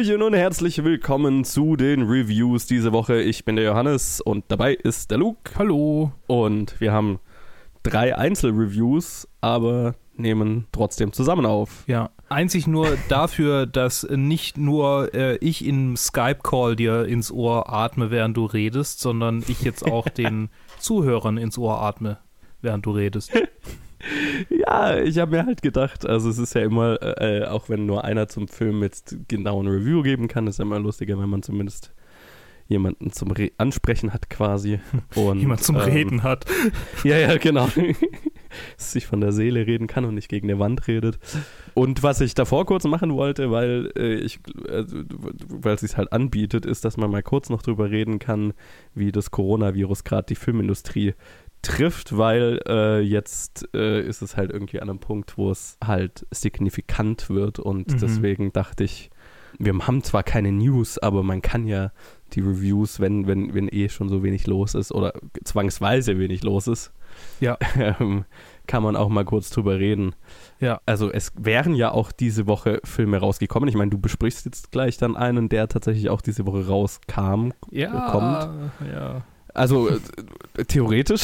Hallöchen und herzlich willkommen zu den Reviews diese Woche. Ich bin der Johannes und dabei ist der Luke. Hallo. Und wir haben drei Einzelreviews, aber nehmen trotzdem zusammen auf. Ja, einzig nur dafür, dass nicht nur äh, ich im Skype-Call dir ins Ohr atme, während du redest, sondern ich jetzt auch den Zuhörern ins Ohr atme, während du redest. Ja, ich habe mir halt gedacht, also es ist ja immer, äh, auch wenn nur einer zum Film jetzt genau ein Review geben kann, ist ja immer lustiger, wenn man zumindest jemanden zum Re Ansprechen hat quasi. Und, Jemand zum ähm, Reden hat. Ja, ja, genau. sich von der Seele reden kann und nicht gegen eine Wand redet. Und was ich davor kurz machen wollte, weil äh, ich, äh, weil es sich halt anbietet, ist, dass man mal kurz noch drüber reden kann, wie das Coronavirus gerade die Filmindustrie trifft, weil äh, jetzt äh, ist es halt irgendwie an einem Punkt, wo es halt signifikant wird und mhm. deswegen dachte ich, wir haben zwar keine News, aber man kann ja die Reviews, wenn, wenn, wenn eh schon so wenig los ist oder zwangsweise wenig los ist, ja. ähm, kann man auch mal kurz drüber reden. Ja. Also es wären ja auch diese Woche Filme rausgekommen. Ich meine, du besprichst jetzt gleich dann einen, der tatsächlich auch diese Woche rauskam, ja, kommt. Ja. Also äh, theoretisch.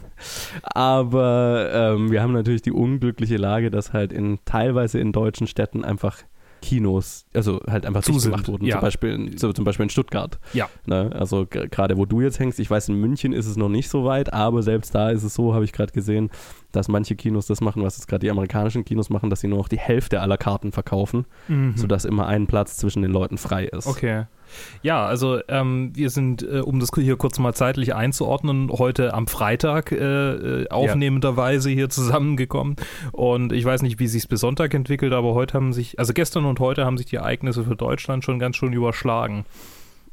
Aber ähm, wir haben natürlich die unglückliche Lage, dass halt in teilweise in deutschen Städten einfach Kinos, also halt einfach zu gemacht wurden. Ja. Zum, Beispiel in, zum Beispiel in Stuttgart. Ja. Ne? Also gerade wo du jetzt hängst, ich weiß, in München ist es noch nicht so weit, aber selbst da ist es so, habe ich gerade gesehen, dass manche Kinos das machen, was jetzt gerade die amerikanischen Kinos machen, dass sie nur noch die Hälfte aller Karten verkaufen, mhm. sodass immer ein Platz zwischen den Leuten frei ist. Okay. Ja, also ähm, wir sind, äh, um das hier kurz mal zeitlich einzuordnen, heute am Freitag äh, äh aufnehmenderweise hier zusammengekommen. Und ich weiß nicht, wie sich bis Sonntag entwickelt, aber heute haben sich, also gestern und heute haben sich die Ereignisse für Deutschland schon ganz schön überschlagen.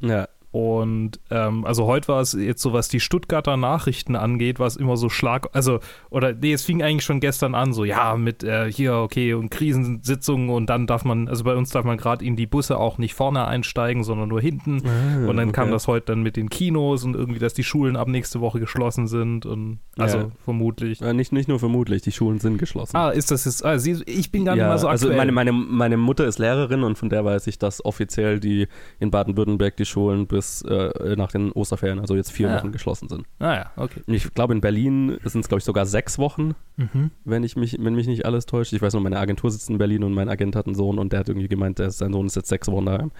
Ja, und ähm, also heute war es jetzt so, was die Stuttgarter Nachrichten angeht, was immer so Schlag, also, oder nee, es fing eigentlich schon gestern an, so ja, mit äh, hier, okay, und Krisensitzungen und dann darf man, also bei uns darf man gerade in die Busse auch nicht vorne einsteigen, sondern nur hinten. Ah, und dann okay. kam das heute dann mit den Kinos und irgendwie, dass die Schulen ab nächste Woche geschlossen sind und also ja. vermutlich. Ja, nicht, nicht nur vermutlich, die Schulen sind geschlossen. Ah, ist das jetzt, ah, sie, ich bin gar nicht mal so also aktuell. Also meine, meine, meine Mutter ist Lehrerin und von der weiß ich, dass offiziell die in Baden-Württemberg die Schulen bis bis äh, nach den Osterferien, also jetzt vier ah, Wochen geschlossen sind. Ah ja, okay. Ich glaube, in Berlin sind es, glaube ich, sogar sechs Wochen, mhm. wenn, ich mich, wenn mich nicht alles täuscht. Ich weiß nur, meine Agentur sitzt in Berlin und mein Agent hat einen Sohn und der hat irgendwie gemeint, der, sein Sohn ist jetzt sechs Wochen daheim.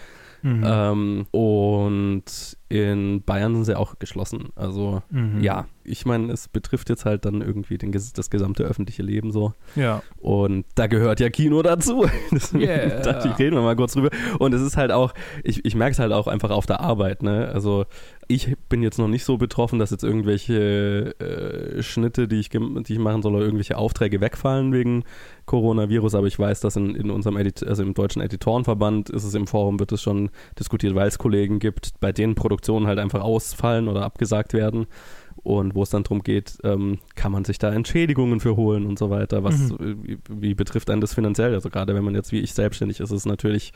Mhm. Ähm, und in Bayern sind sie auch geschlossen. Also mhm. ja, ich meine, es betrifft jetzt halt dann irgendwie den, das gesamte öffentliche Leben so. Ja. Und da gehört ja Kino dazu. Deswegen yeah. dachte ich, reden wir mal kurz drüber. Und es ist halt auch, ich, ich merke es halt auch einfach auf der Arbeit, ne? Also ich bin jetzt noch nicht so betroffen, dass jetzt irgendwelche äh, Schnitte, die ich, die ich machen soll, oder irgendwelche Aufträge wegfallen wegen Coronavirus, aber ich weiß, dass in, in unserem Edit also im deutschen Editorenverband ist es im Forum, wird es schon diskutiert, weil es Kollegen gibt, bei denen Produktionen halt einfach ausfallen oder abgesagt werden und wo es dann darum geht, ähm, kann man sich da Entschädigungen für holen und so weiter. Was mhm. wie, wie, betrifft einen das finanziell? Also gerade wenn man jetzt wie ich selbstständig ist, ist es natürlich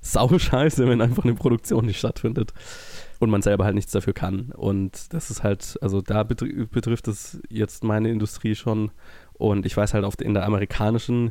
sau scheiße, wenn einfach eine Produktion nicht stattfindet und man selber halt nichts dafür kann. Und das ist halt, also da betr betrifft es jetzt meine Industrie schon. Und ich weiß halt, oft in der amerikanischen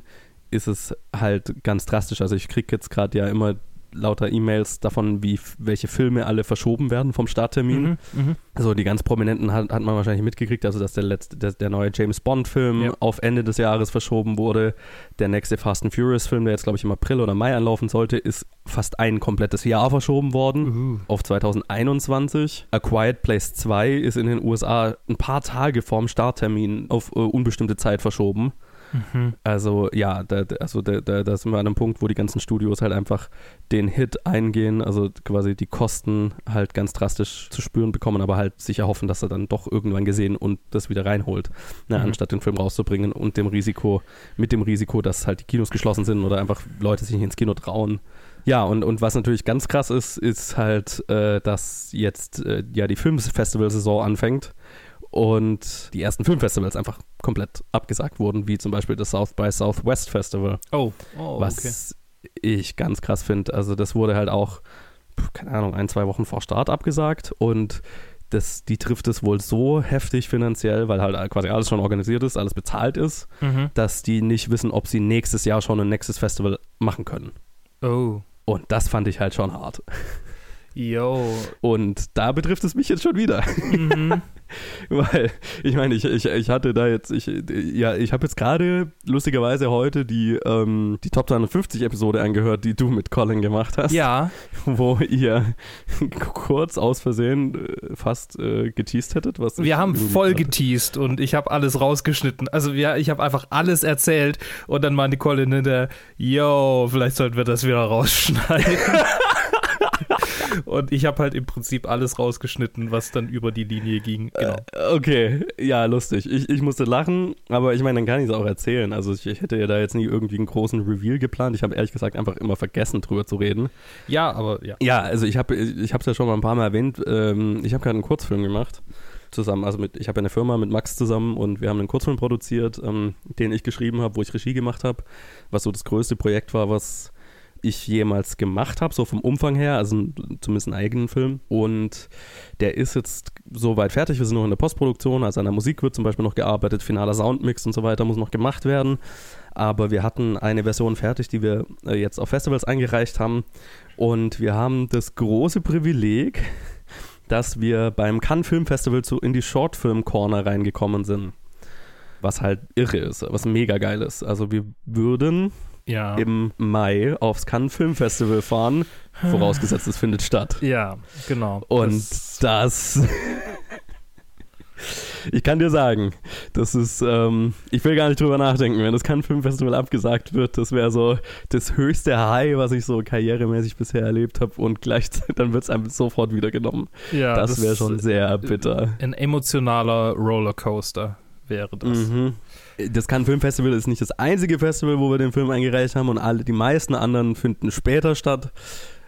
ist es halt ganz drastisch. Also ich kriege jetzt gerade ja immer lauter E-Mails davon, wie welche Filme alle verschoben werden vom Starttermin. Mhm, mh. Also die ganz prominenten hat, hat man wahrscheinlich mitgekriegt, also dass der letzte, der, der neue James Bond-Film ja. auf Ende des Jahres verschoben wurde. Der nächste Fast and Furious-Film, der jetzt, glaube ich, im April oder Mai anlaufen sollte, ist fast ein komplettes Jahr verschoben worden uh auf 2021. A Quiet Place 2 ist in den USA ein paar Tage vorm Starttermin auf äh, unbestimmte Zeit verschoben. Mhm. Also ja, da, also da, da, da sind wir an einem Punkt, wo die ganzen Studios halt einfach den Hit eingehen, also quasi die Kosten halt ganz drastisch zu spüren bekommen, aber halt sicher hoffen, dass er dann doch irgendwann gesehen und das wieder reinholt, ne, mhm. anstatt den Film rauszubringen und dem Risiko, mit dem Risiko, dass halt die Kinos geschlossen sind oder einfach Leute sich nicht ins Kino trauen. Ja, und, und was natürlich ganz krass ist, ist halt, äh, dass jetzt äh, ja die Filmfestival-Saison anfängt und die ersten Filmfestivals einfach komplett abgesagt wurden, wie zum Beispiel das South by Southwest Festival. Oh, oh was ich ganz krass finde. Also das wurde halt auch, keine Ahnung, ein, zwei Wochen vor Start abgesagt und das, die trifft es wohl so heftig finanziell, weil halt quasi alles schon organisiert ist, alles bezahlt ist, mhm. dass die nicht wissen, ob sie nächstes Jahr schon ein nächstes Festival machen können. Oh. Und das fand ich halt schon hart. Yo. Und da betrifft es mich jetzt schon wieder. Mhm. Weil, ich meine, ich, ich, ich hatte da jetzt, ich, ja, ich habe jetzt gerade lustigerweise heute die, ähm, die Top 250 Episode angehört, die du mit Colin gemacht hast. Ja. Wo ihr kurz aus Versehen äh, fast äh, geteased hättet. Was wir haben voll hatte. geteased und ich habe alles rausgeschnitten. Also ja, ich habe einfach alles erzählt und dann meinte Colin hinter, yo, vielleicht sollten wir das wieder rausschneiden. Und ich habe halt im Prinzip alles rausgeschnitten, was dann über die Linie ging. Genau. Äh, okay, ja, lustig. Ich, ich musste lachen, aber ich meine, dann kann ich es auch erzählen. Also ich, ich, hätte ja da jetzt nie irgendwie einen großen Reveal geplant. Ich habe ehrlich gesagt einfach immer vergessen, drüber zu reden. Ja, aber ja. Ja, also ich habe ich es ja schon mal ein paar Mal erwähnt. Ähm, ich habe gerade einen Kurzfilm gemacht zusammen, also mit, ich habe eine Firma mit Max zusammen und wir haben einen Kurzfilm produziert, ähm, den ich geschrieben habe, wo ich Regie gemacht habe, was so das größte Projekt war, was ich jemals gemacht habe, so vom Umfang her, also zumindest einen eigenen Film. Und der ist jetzt soweit fertig. Wir sind noch in der Postproduktion, also an der Musik wird zum Beispiel noch gearbeitet, finaler Soundmix und so weiter muss noch gemacht werden. Aber wir hatten eine Version fertig, die wir äh, jetzt auf Festivals eingereicht haben. Und wir haben das große Privileg, dass wir beim Cannes Film Festival zu in die Short Film Corner reingekommen sind. Was halt irre ist, was mega geil ist. Also wir würden ja. im Mai aufs Cannes Film Festival fahren, vorausgesetzt es findet statt. Ja, genau. Und das, das ich kann dir sagen, das ist, ähm, ich will gar nicht drüber nachdenken, wenn das Cannes Film Festival abgesagt wird, das wäre so das höchste High, was ich so karrieremäßig bisher erlebt habe und gleichzeitig dann wird es einem sofort wieder genommen. Ja, das, das wäre schon sehr bitter. Ein emotionaler Rollercoaster wäre das. Mhm das Cannes Filmfestival ist nicht das einzige Festival, wo wir den Film eingereicht haben und alle, die meisten anderen finden später statt.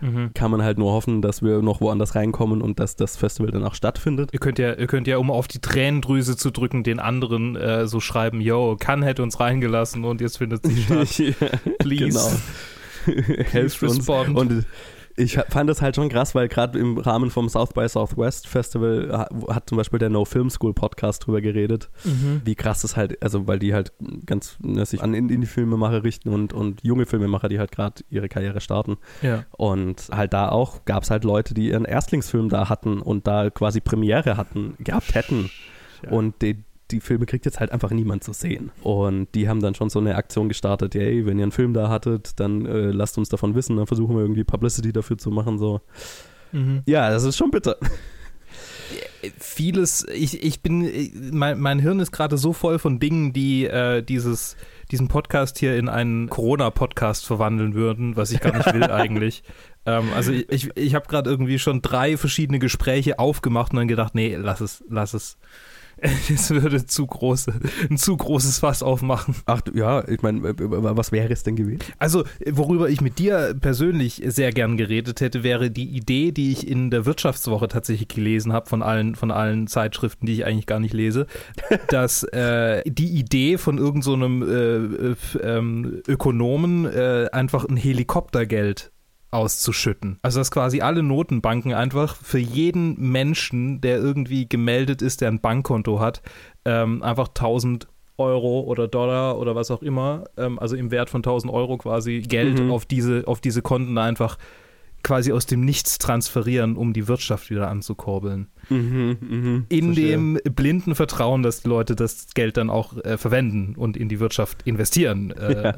Mhm. Kann man halt nur hoffen, dass wir noch woanders reinkommen und dass das Festival dann auch stattfindet. Ihr könnt ja, ihr könnt ja, um auf die Tränendrüse zu drücken, den anderen äh, so schreiben, yo, Cannes hätte uns reingelassen und jetzt findet sie statt. ja, Please. Genau. Helft uns. Und ich fand das halt schon krass, weil gerade im Rahmen vom South by Southwest Festival hat zum Beispiel der No Film School Podcast drüber geredet, mhm. wie krass es halt, also weil die halt ganz ne, sich an Indie-Filmemacher richten und, und junge Filmemacher, die halt gerade ihre Karriere starten. Ja. Und halt da auch gab es halt Leute, die ihren Erstlingsfilm da hatten und da quasi Premiere hatten, gehabt hätten. Ja. Und die, die Filme kriegt jetzt halt einfach niemand zu sehen. Und die haben dann schon so eine Aktion gestartet, hey, wenn ihr einen Film da hattet, dann äh, lasst uns davon wissen, dann versuchen wir irgendwie Publicity dafür zu machen. So. Mhm. Ja, das ist schon bitter vieles, ich, ich bin, mein, mein Hirn ist gerade so voll von Dingen, die äh, dieses, diesen Podcast hier in einen Corona-Podcast verwandeln würden, was ich gar nicht will eigentlich. Ähm, also ich, ich, ich habe gerade irgendwie schon drei verschiedene Gespräche aufgemacht und dann gedacht, nee, lass es, lass es. es würde zu große, ein zu großes Fass aufmachen. Ach ja, ich meine, was wäre es denn gewesen? Also, worüber ich mit dir persönlich sehr gern geredet hätte, wäre die Idee, die ich in der Wirtschaftswoche tatsächlich gelesen habe, von allen, von allen Zeitschriften, die ich eigentlich gar nicht lese, dass äh, die Idee von irgendeinem so äh, äh, ähm, Ökonomen äh, einfach ein Helikoptergeld auszuschütten. Also dass quasi alle Notenbanken einfach für jeden Menschen, der irgendwie gemeldet ist, der ein Bankkonto hat, ähm, einfach 1000 Euro oder Dollar oder was auch immer, ähm, also im Wert von 1000 Euro quasi Geld mhm. auf, diese, auf diese Konten einfach quasi aus dem Nichts transferieren, um die Wirtschaft wieder anzukurbeln. Mhm, mh, in verstehe. dem blinden Vertrauen, dass die Leute das Geld dann auch äh, verwenden und in die Wirtschaft investieren, äh, ja,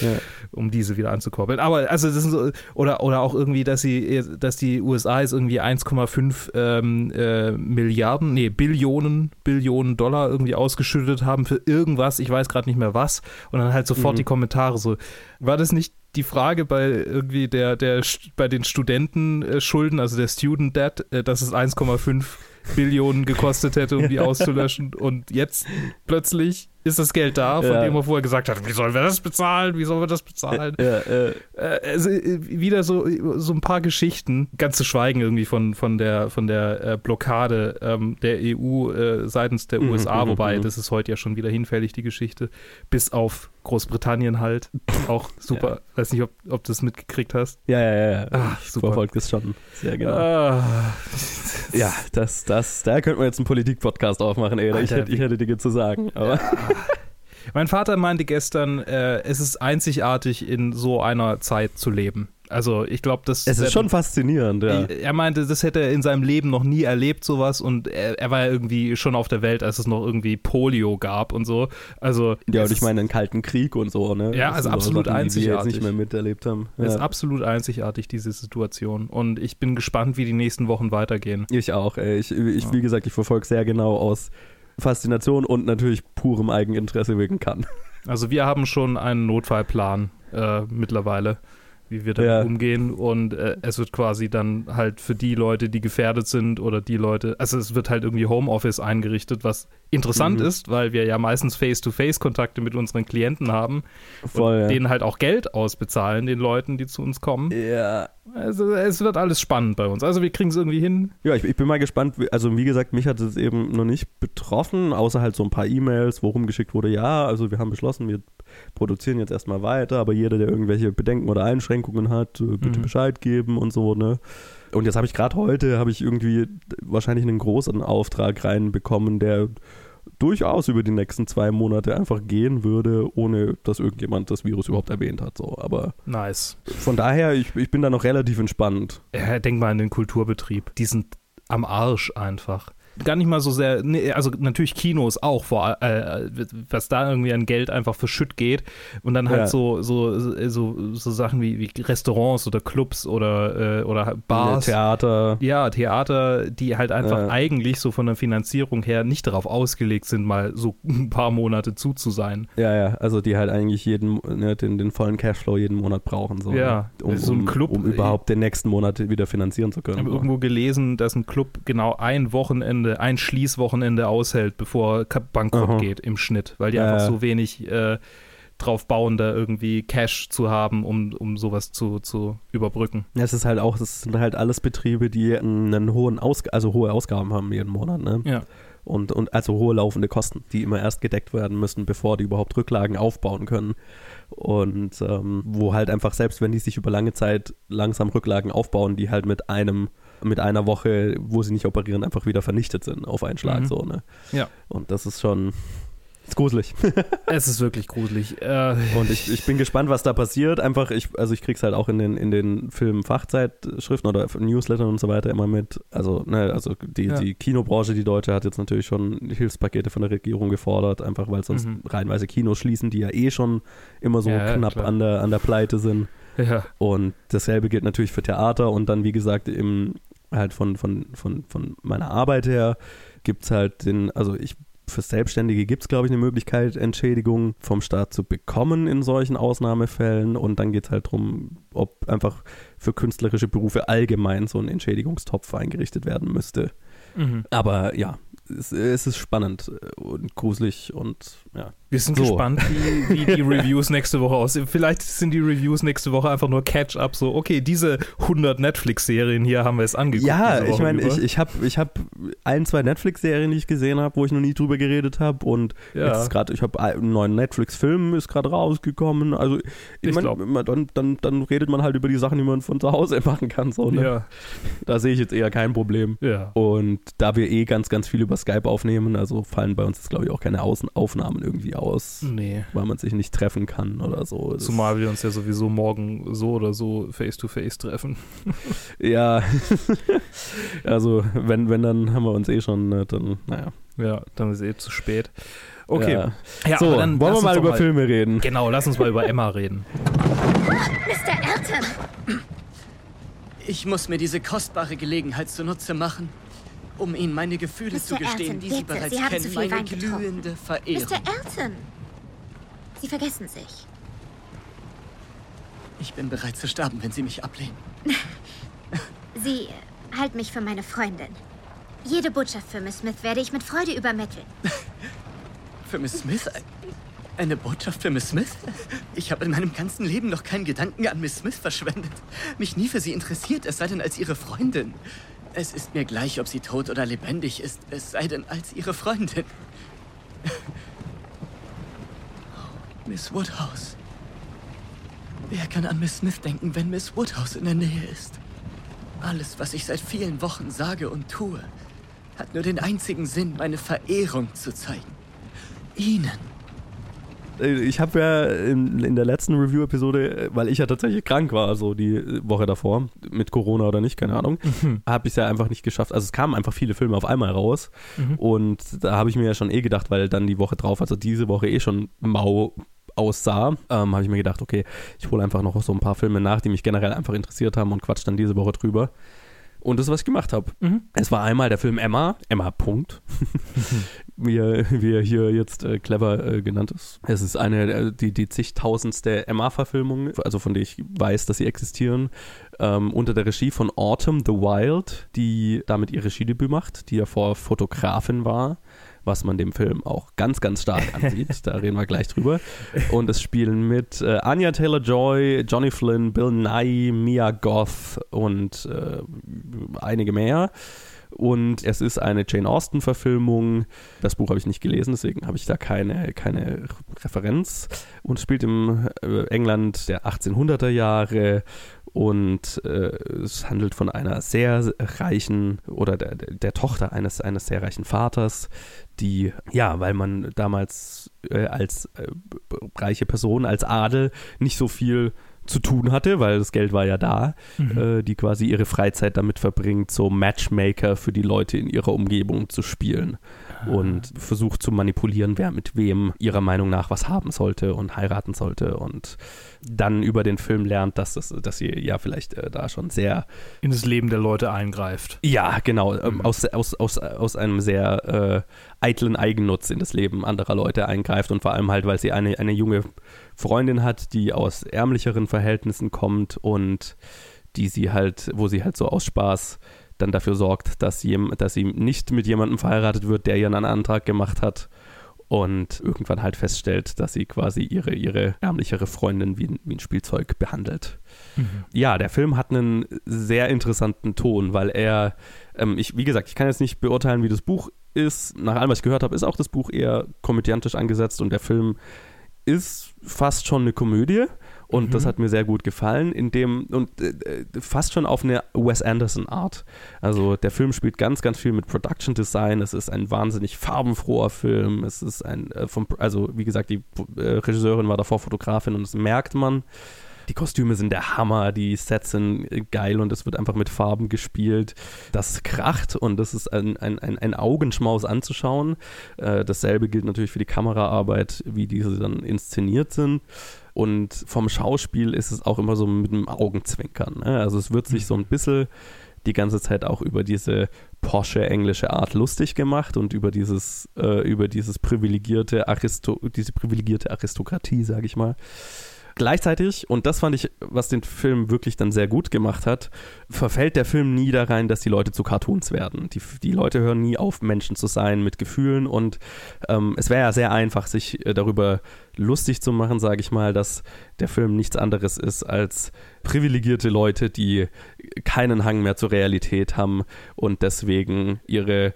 ja. um diese wieder anzukurbeln. Aber also das sind so, oder, oder auch irgendwie, dass sie, dass die USA jetzt irgendwie 1,5 ähm, äh, Milliarden, nee, Billionen, Billionen Dollar irgendwie ausgeschüttet haben für irgendwas, ich weiß gerade nicht mehr was, und dann halt sofort mhm. die Kommentare so, war das nicht die Frage bei irgendwie der, der bei den Studentenschulden, also der Student Debt, äh, dass es 1,5 Billionen gekostet hätte, um die auszulöschen. Und jetzt plötzlich ist das Geld da, von ja. dem er vorher gesagt hat, wie sollen wir das bezahlen? Wie sollen wir das bezahlen? Ja, ja. Äh, also äh, wieder so, so ein paar Geschichten, ganz zu schweigen irgendwie von, von der, von der äh, Blockade ähm, der EU äh, seitens der mhm, USA, mhm, wobei mhm. das ist heute ja schon wieder hinfällig, die Geschichte, bis auf Großbritannien halt. Auch super. Weiß nicht, ob, ob du das mitgekriegt hast. Ja, ja, ja. ja. Ach, super. Verfolgt es schon. Sehr genau. Ah. Ja, das, das, da könnte man jetzt einen Politik-Podcast aufmachen, ey. Ich, hätte, ich hätte Dinge zu sagen. Aber. Ja. Mein Vater meinte gestern, äh, es ist einzigartig, in so einer Zeit zu leben. Also ich glaube, das. Es ist schon faszinierend, ja. Er meinte, das hätte er in seinem Leben noch nie erlebt, sowas. Und er, er war ja irgendwie schon auf der Welt, als es noch irgendwie Polio gab und so. Also. Ja, und ich meine, einen Kalten Krieg und so, ne? Ja, also absolut Sachen, einzigartig. Die wir jetzt nicht mehr miterlebt haben. Ja. ist absolut einzigartig, diese Situation. Und ich bin gespannt, wie die nächsten Wochen weitergehen. Ich auch, ey. Ich, ich ja. wie gesagt, ich verfolge sehr genau aus Faszination und natürlich purem Eigeninteresse wegen kann. Also wir haben schon einen Notfallplan äh, mittlerweile wie wir damit ja. umgehen. Und äh, es wird quasi dann halt für die Leute, die gefährdet sind oder die Leute, also es wird halt irgendwie Homeoffice eingerichtet, was interessant mhm. ist, weil wir ja meistens Face-to-Face-Kontakte mit unseren Klienten haben Voll, und ja. denen halt auch Geld ausbezahlen, den Leuten, die zu uns kommen. Ja. Also es wird alles spannend bei uns. Also wir kriegen es irgendwie hin. Ja, ich, ich, bin mal gespannt. Also wie gesagt, mich hat es eben noch nicht betroffen, außer halt so ein paar E-Mails, wo rumgeschickt wurde, ja, also wir haben beschlossen, wir produzieren jetzt erstmal weiter, aber jeder, der irgendwelche Bedenken oder Einschränkungen hat, bitte mhm. Bescheid geben und so, ne? Und jetzt habe ich gerade heute, habe ich irgendwie wahrscheinlich einen großen Auftrag reinbekommen, der durchaus über die nächsten zwei Monate einfach gehen würde, ohne dass irgendjemand das Virus überhaupt erwähnt hat. So. Aber nice. Von daher, ich, ich bin da noch relativ entspannt. Ja, denk mal an den Kulturbetrieb. Die sind am Arsch einfach gar nicht mal so sehr, nee, also natürlich Kinos auch, vor, äh, was da irgendwie an Geld einfach für Schütt geht und dann halt ja. so, so, so, so Sachen wie, wie Restaurants oder Clubs oder, äh, oder Bars. Ja, Theater. Ja, Theater, die halt einfach ja. eigentlich so von der Finanzierung her nicht darauf ausgelegt sind, mal so ein paar Monate zu zu sein. Ja, ja, also die halt eigentlich jeden, ne, den, den vollen Cashflow jeden Monat brauchen. So, ja, ne? um, so ein Club. Um, um überhaupt den nächsten Monat wieder finanzieren zu können. Ich habe irgendwo gelesen, dass ein Club genau ein Wochenende Wochenende, ein Schließwochenende aushält, bevor bankrott Aha. geht im Schnitt, weil die äh. einfach so wenig äh, drauf bauen, da irgendwie Cash zu haben, um, um sowas zu, zu überbrücken. Ja, es ist halt auch, es sind halt alles Betriebe, die einen hohen Aus also hohe Ausgaben haben jeden Monat, ne? Ja. Und, und also hohe laufende Kosten, die immer erst gedeckt werden müssen, bevor die überhaupt Rücklagen aufbauen können. Und ähm, wo halt einfach, selbst wenn die sich über lange Zeit langsam Rücklagen aufbauen, die halt mit einem mit einer Woche, wo sie nicht operieren, einfach wieder vernichtet sind auf einen Schlag. Mhm. So, ne? Ja. Und das ist schon, ist gruselig. es ist wirklich gruselig. Äh, und ich, ich bin gespannt, was da passiert. Einfach, ich, also ich krieg's halt auch in den, in den Filmfachzeitschriften oder Newslettern und so weiter immer mit. Also, ne, also die, ja. die Kinobranche, die Deutsche, hat jetzt natürlich schon Hilfspakete von der Regierung gefordert, einfach weil sonst mhm. reihenweise Kinos schließen, die ja eh schon immer so ja, knapp an der, an der Pleite sind. Ja. Und dasselbe gilt natürlich für Theater und dann, wie gesagt, im, halt von, von, von, von meiner Arbeit her gibt es halt den, also ich für Selbstständige gibt es, glaube ich, eine Möglichkeit, Entschädigung vom Staat zu bekommen in solchen Ausnahmefällen. Und dann geht es halt darum, ob einfach für künstlerische Berufe allgemein so ein Entschädigungstopf eingerichtet werden müsste. Mhm. Aber ja, es, es, ist spannend und gruselig und ja. Wir sind so. gespannt, wie, wie die Reviews nächste Woche aussehen. Vielleicht sind die Reviews nächste Woche einfach nur Catch-up, so, okay, diese 100 Netflix-Serien hier haben wir es angeguckt. Ja, ich meine, ich, ich habe ich hab ein, zwei Netflix-Serien, die ich gesehen habe, wo ich noch nie drüber geredet habe und ja. jetzt gerade, ich habe einen neuen Netflix-Film, ist gerade rausgekommen, also ich, ich meine, dann, dann, dann redet man halt über die Sachen, die man von zu Hause machen kann, so, ne? Ja. Da sehe ich jetzt eher kein Problem. Ja. Und da wir eh ganz, ganz viel über Skype aufnehmen, also fallen bei uns jetzt, glaube ich, auch keine Außen Aufnahmen irgendwie aus, nee. weil man sich nicht treffen kann oder so. Das Zumal wir uns ja sowieso morgen so oder so face-to-face -face treffen. ja, also wenn, wenn, dann haben wir uns eh schon, ne, dann, naja. Ja, dann ist eh zu spät. Okay. Ja. ja so, dann wollen wir mal über mal, Filme reden. Genau, lass uns mal über Emma reden. Mr. Elton! Ich muss mir diese kostbare Gelegenheit zunutze machen um Ihnen meine Gefühle Mr. zu gestehen, Elton, die Sie bereits Sie kennen, meine Wein glühende Verehrung. Mr. Elton, Sie vergessen sich. Ich bin bereit zu sterben, wenn Sie mich ablehnen. Sie halten mich für meine Freundin. Jede Botschaft für Miss Smith werde ich mit Freude übermitteln. für Miss Smith? Eine Botschaft für Miss Smith? Ich habe in meinem ganzen Leben noch keinen Gedanken an Miss Smith verschwendet. Mich nie für sie interessiert, es sei denn als ihre Freundin. Es ist mir gleich, ob sie tot oder lebendig ist, es sei denn als ihre Freundin. Oh, Miss Woodhouse. Wer kann an Miss Smith denken, wenn Miss Woodhouse in der Nähe ist? Alles, was ich seit vielen Wochen sage und tue, hat nur den einzigen Sinn, meine Verehrung zu zeigen. Ihnen. Äh, ich habe ja in, in, der letzten Review-Episode, äh, weil ich ja tatsächlich krank war, so die Woche davor, mit Corona oder nicht, keine Ahnung, mhm. habe ich es ja einfach nicht geschafft. Also es kamen einfach viele Filme auf einmal raus mhm. und da habe ich mir ja schon eh gedacht, weil dann die Woche drauf, also diese Woche eh schon mau aussah, ähm, habe ich mir gedacht, okay, ich hole einfach noch so ein paar Filme nach, die mich generell einfach interessiert haben und quatsch dann diese Woche drüber. Und das was ich gemacht habe. Mhm. Es war einmal der Film Emma, Emma Punkt, wie, er, wie er hier jetzt äh, clever äh, genannt ist. Es ist eine, äh, die, die zigtausendste Emma-Verfilmung, also von der ich weiß, dass sie existieren, ähm, unter der Regie von Autumn the Wild, die damit ihr Regiedebüt macht, die ja vor Fotografin war was man dem Film auch ganz, ganz stark ansieht. da reden wir gleich drüber. Und es spielen mit äh, Anya Taylor-Joy, Johnny Flynn, Bill Nye, Mia Goth und äh, einige mehr. Und es ist eine Jane Austen-Verfilmung. Das Buch habe ich nicht gelesen, deswegen habe ich da keine, keine Referenz. Und spielt im äh, England der 1800er Jahre und äh, es handelt von einer sehr reichen oder der, der Tochter eines, eines sehr reichen Vaters, die, ja, weil man damals äh, als äh, reiche Person, als Adel nicht so viel zu tun hatte, weil das Geld war ja da, mhm. äh, die quasi ihre Freizeit damit verbringt, so Matchmaker für die Leute in ihrer Umgebung zu spielen und versucht zu manipulieren, wer mit wem ihrer Meinung nach was haben sollte und heiraten sollte und dann über den Film lernt, dass, das, dass sie ja vielleicht äh, da schon sehr in das Leben der Leute eingreift. Ja, genau, ähm, mhm. aus, aus, aus, aus einem sehr äh, eitlen Eigennutz in das Leben anderer Leute eingreift und vor allem halt, weil sie eine, eine junge Freundin hat, die aus ärmlicheren Verhältnissen kommt und die sie halt, wo sie halt so aus Spaß dann dafür sorgt, dass, jem, dass sie nicht mit jemandem verheiratet wird, der ihren Antrag gemacht hat und irgendwann halt feststellt, dass sie quasi ihre, ihre ärmlichere Freundin wie, wie ein Spielzeug behandelt. Mhm. Ja, der Film hat einen sehr interessanten Ton, weil er, ähm, ich, wie gesagt, ich kann jetzt nicht beurteilen, wie das Buch ist. Nach allem, was ich gehört habe, ist auch das Buch eher komödiantisch angesetzt und der Film ist fast schon eine Komödie. Und mhm. das hat mir sehr gut gefallen, in dem, und äh, äh, fast schon auf eine Wes Anderson-Art. Also der Film spielt ganz, ganz viel mit Production Design. Es ist ein wahnsinnig farbenfroher Film. Es ist ein, äh, vom, also wie gesagt, die äh, Regisseurin war davor Fotografin und das merkt man. Die Kostüme sind der Hammer, die Sets sind geil und es wird einfach mit Farben gespielt. Das kracht und das ist ein, ein, ein, ein Augenschmaus anzuschauen. Äh, dasselbe gilt natürlich für die Kameraarbeit, wie diese dann inszeniert sind. Und vom Schauspiel ist es auch immer so mit einem Augenzwinkern. Ne? Also es wird sich so ein bisschen die ganze Zeit auch über diese Porsche englische Art lustig gemacht und über dieses, äh, über dieses privilegierte Aristo diese privilegierte Aristokratie, sage ich mal. Gleichzeitig, und das fand ich, was den Film wirklich dann sehr gut gemacht hat, verfällt der Film nie da rein, dass die Leute zu Cartoons werden. Die, die Leute hören nie auf, Menschen zu sein mit Gefühlen und ähm, es wäre ja sehr einfach, sich äh, darüber lustig zu machen, sage ich mal, dass der Film nichts anderes ist als privilegierte Leute, die keinen Hang mehr zur Realität haben und deswegen ihre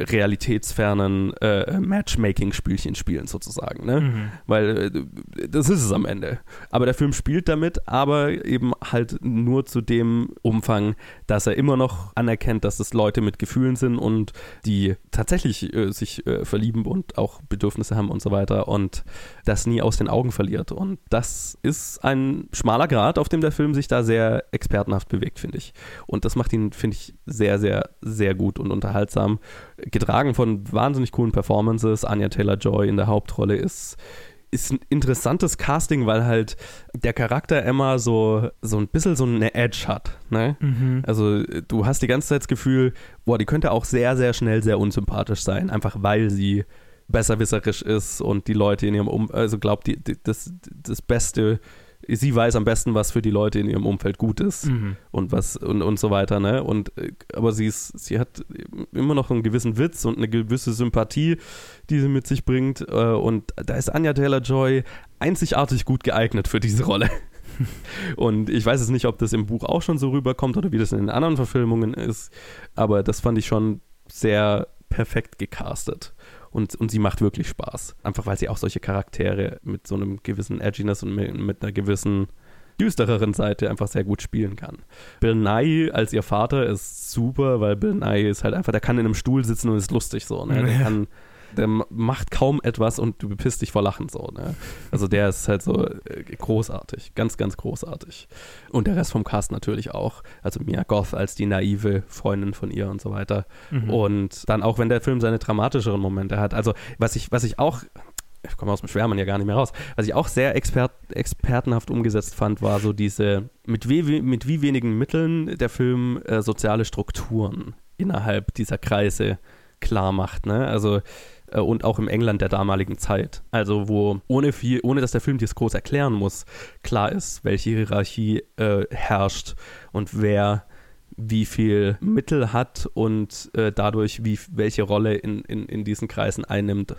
realitätsfernen äh, Matchmaking-Spielchen spielen, sozusagen. Ne? Mhm. Weil äh, das ist es am Ende. Aber der Film spielt damit, aber eben halt nur zu dem Umfang, dass er immer noch anerkennt, dass es Leute mit Gefühlen sind und die tatsächlich äh, sich äh, verlieben und auch Bedürfnisse haben und so weiter und das nie aus den Augen verliert. Und das ist ein schmaler Grad, auf dem der Film sich da sehr expertenhaft bewegt, finde ich. Und das macht ihn, finde ich, sehr, sehr, sehr gut und unterhaltsam getragen von wahnsinnig coolen Performances. Anya Taylor-Joy in der Hauptrolle ist ist ein interessantes Casting, weil halt der Charakter Emma so, so ein bisschen so eine Edge hat. Ne? Mhm. Also du hast die ganze Zeit das Gefühl, boah, die könnte auch sehr, sehr schnell sehr unsympathisch sein, einfach weil sie besserwisserisch ist und die Leute in ihrem Um, also glaubt, die, die, das, das Beste sie weiß am besten, was für die Leute in ihrem Umfeld gut ist mhm. und was und, und so weiter, ne? Und äh, aber sie ist, sie hat immer noch einen gewissen Witz und eine gewisse Sympathie, die sie mit sich bringt. Äh, und da ist Anya Taylor Joy einzigartig gut geeignet für diese Rolle. Und ich weiß jetzt nicht, ob das im Buch auch schon so rüberkommt oder wie das in den anderen Verfilmungen ist, aber das fand ich schon sehr perfekt gecastet und, und sie macht wirklich Spaß. Einfach weil sie auch solche Charaktere mit so einem gewissen Edginess und mit, mit einer gewissen düstereren Seite einfach sehr gut spielen kann. Bill Nye als ihr Vater ist super, weil Bill Nye ist halt einfach, der kann in einem Stuhl sitzen und ist lustig so. Ne? Der kann der macht kaum etwas und du bepisst dich vor Lachen so. Ne? Also der ist halt so äh, großartig, ganz, ganz großartig. Und der Rest vom Cast natürlich auch. Also Mia Goth als die naive Freundin von ihr und so weiter. Mhm. Und dann auch, wenn der Film seine dramatischeren Momente hat. Also was ich, was ich auch ich komme aus dem Schwärmen ja gar nicht mehr raus. Was ich auch sehr expert, expertenhaft umgesetzt fand, war so diese, mit wie, mit wie wenigen Mitteln der Film äh, soziale Strukturen innerhalb dieser Kreise klar macht. Ne? Also äh, und auch im England der damaligen Zeit. Also wo ohne viel, ohne dass der Film das groß erklären muss, klar ist, welche Hierarchie äh, herrscht und wer wie viel Mittel hat und äh, dadurch wie welche Rolle in, in, in diesen Kreisen einnimmt.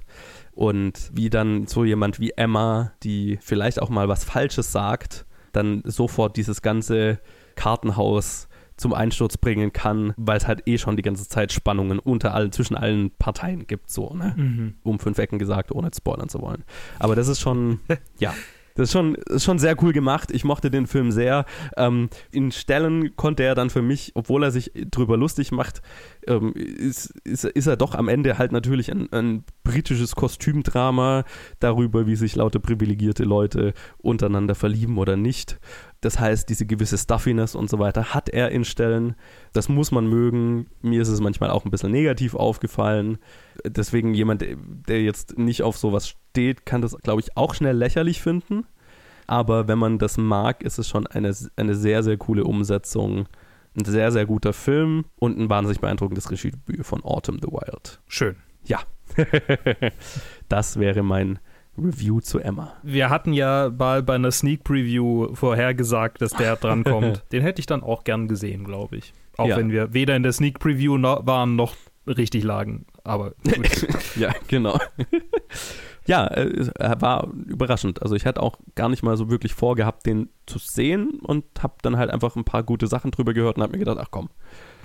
Und wie dann so jemand wie Emma, die vielleicht auch mal was Falsches sagt, dann sofort dieses ganze Kartenhaus zum Einsturz bringen kann, weil es halt eh schon die ganze Zeit Spannungen unter allen, zwischen allen Parteien gibt, so, ne? Mhm. Um fünf Ecken gesagt, ohne spoilern zu wollen. Aber das ist schon, ja. Das ist schon, ist schon sehr cool gemacht. Ich mochte den Film sehr. Ähm, in Stellen konnte er dann für mich, obwohl er sich drüber lustig macht, ähm, ist, ist, ist er doch am Ende halt natürlich ein, ein britisches Kostümdrama darüber, wie sich lauter privilegierte Leute untereinander verlieben oder nicht. Das heißt, diese gewisse Stuffiness und so weiter hat er in Stellen. Das muss man mögen. Mir ist es manchmal auch ein bisschen negativ aufgefallen. Deswegen jemand, der jetzt nicht auf sowas steht, kann das, glaube ich, auch schnell lächerlich finden. Aber wenn man das mag, ist es schon eine, eine sehr, sehr coole Umsetzung. Ein sehr, sehr guter Film und ein wahnsinnig beeindruckendes Regiedebüt von Autumn the Wild. Schön. Ja. das wäre mein Review zu Emma. Wir hatten ja mal bei einer Sneak Preview vorhergesagt, dass der drankommt. Den hätte ich dann auch gern gesehen, glaube ich. Auch ja. wenn wir weder in der Sneak Preview no waren noch richtig lagen. Aber ja, genau. ja, äh, er war überraschend. Also ich hatte auch gar nicht mal so wirklich vorgehabt, den zu sehen und habe dann halt einfach ein paar gute Sachen drüber gehört und habe mir gedacht, ach komm,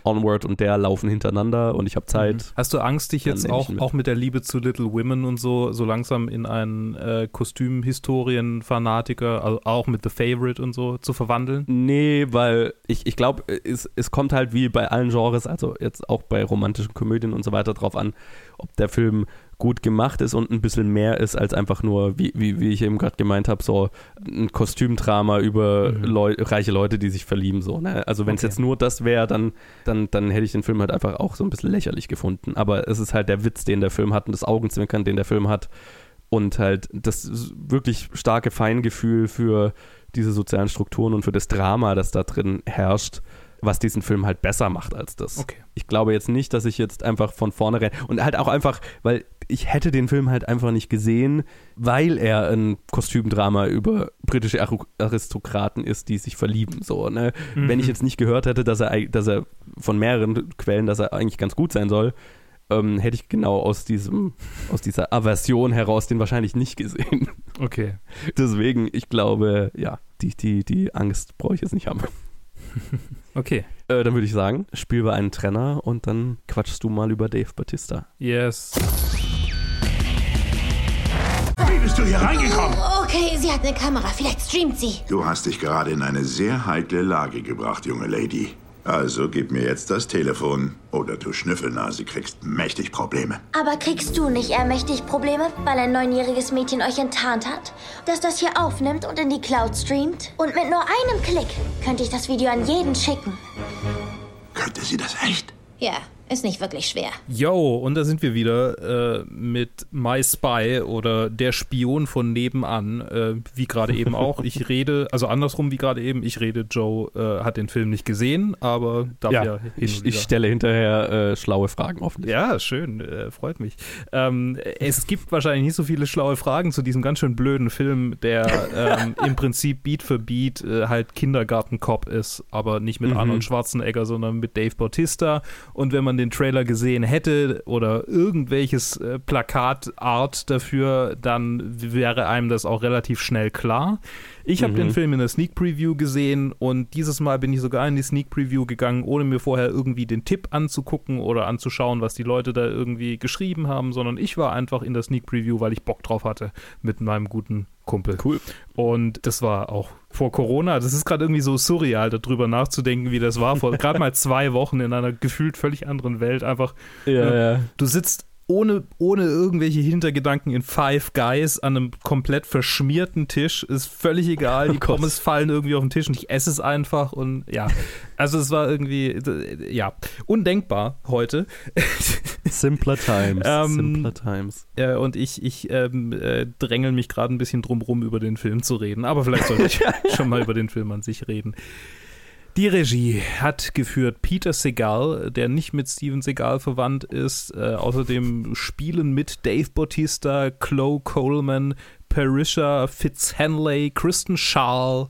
Onward und der laufen hintereinander und ich habe Zeit. Mhm. Hast du Angst, dich jetzt auch mit. auch mit der Liebe zu Little Women und so so langsam in einen äh, Kostümhistorien-Fanatiker, also auch mit The Favorite und so zu verwandeln? Nee, weil ich, ich glaube, es, es kommt halt wie bei allen Genres, also jetzt auch bei romantischen Komödien und so weiter drauf an, ob der Film gut gemacht ist und ein bisschen mehr ist als einfach nur, wie, wie, wie ich eben gerade gemeint habe, so ein Kostümdrama über mhm. Leu reiche Leute, die sich verlieben. So, ne? Also wenn es okay. jetzt nur das wäre, dann, dann, dann hätte ich den Film halt einfach auch so ein bisschen lächerlich gefunden. Aber es ist halt der Witz, den der Film hat und das Augenzwinkern, den der Film hat und halt das wirklich starke Feingefühl für diese sozialen Strukturen und für das Drama, das da drin herrscht was diesen Film halt besser macht als das. Okay. Ich glaube jetzt nicht, dass ich jetzt einfach von vorne renne und halt auch einfach, weil ich hätte den Film halt einfach nicht gesehen, weil er ein Kostümdrama über britische Aristokraten ist, die sich verlieben. So, ne? Mhm. Wenn ich jetzt nicht gehört hätte, dass er, dass er von mehreren Quellen, dass er eigentlich ganz gut sein soll, ähm, hätte ich genau aus diesem, aus dieser Aversion heraus den wahrscheinlich nicht gesehen. Okay. Deswegen, ich glaube, ja, die, die, die Angst brauche ich jetzt nicht haben. Okay. Äh, dann würde ich sagen, spiel wir einen Trenner und dann quatschst du mal über Dave Batista. Yes. Bist du hier reingekommen? Okay, sie hat eine Kamera. Vielleicht streamt sie. Du hast dich gerade in eine sehr heikle Lage gebracht, junge Lady. Also gib mir jetzt das Telefon oder du Schnüffelnase kriegst mächtig Probleme. Aber kriegst du nicht eher mächtig Probleme, weil ein neunjähriges Mädchen euch enttarnt hat? Dass das hier aufnimmt und in die Cloud streamt? Und mit nur einem Klick könnte ich das Video an jeden schicken. Könnte sie das echt? Ja, ist nicht wirklich schwer. Yo, und da sind wir wieder äh, mit My Spy oder der Spion von nebenan, äh, wie gerade eben auch. Ich rede, also andersrum wie gerade eben, ich rede, Joe äh, hat den Film nicht gesehen, aber darf ja, ja ich, ich, stelle hinterher äh, schlaue Fragen hoffentlich. Ja, schön, äh, freut mich. Ähm, es gibt wahrscheinlich nicht so viele schlaue Fragen zu diesem ganz schön blöden Film, der ähm, im Prinzip Beat für Beat äh, halt Kindergartenkopf ist, aber nicht mit mhm. Arnold Schwarzenegger, sondern mit Dave Bautista. Und wenn man man den Trailer gesehen hätte oder irgendwelches äh, Plakatart dafür, dann wäre einem das auch relativ schnell klar. Ich habe mhm. den Film in der Sneak Preview gesehen und dieses Mal bin ich sogar in die Sneak Preview gegangen, ohne mir vorher irgendwie den Tipp anzugucken oder anzuschauen, was die Leute da irgendwie geschrieben haben, sondern ich war einfach in der Sneak Preview, weil ich Bock drauf hatte mit meinem guten Kumpel. Cool. Und das war auch vor Corona. Das ist gerade irgendwie so surreal, darüber nachzudenken, wie das war. Vor gerade mal zwei Wochen in einer gefühlt völlig anderen Welt. Einfach, ja, äh, ja. du sitzt ohne, ohne irgendwelche Hintergedanken in Five Guys an einem komplett verschmierten Tisch. Ist völlig egal. Die oh Pommes fallen irgendwie auf den Tisch und ich esse es einfach. Und ja, also es war irgendwie, ja, undenkbar heute. Simpler Times. ähm, Simpler Times. Äh, und ich, ich ähm, äh, drängel mich gerade ein bisschen drum rum, über den Film zu reden. Aber vielleicht sollte ich schon mal über den Film an sich reden. Die Regie hat geführt Peter Segal, der nicht mit Steven Segal verwandt ist. Äh, außerdem spielen mit Dave Bautista, Chloe Coleman, Parisha Fitzhenley, Kristen Schaal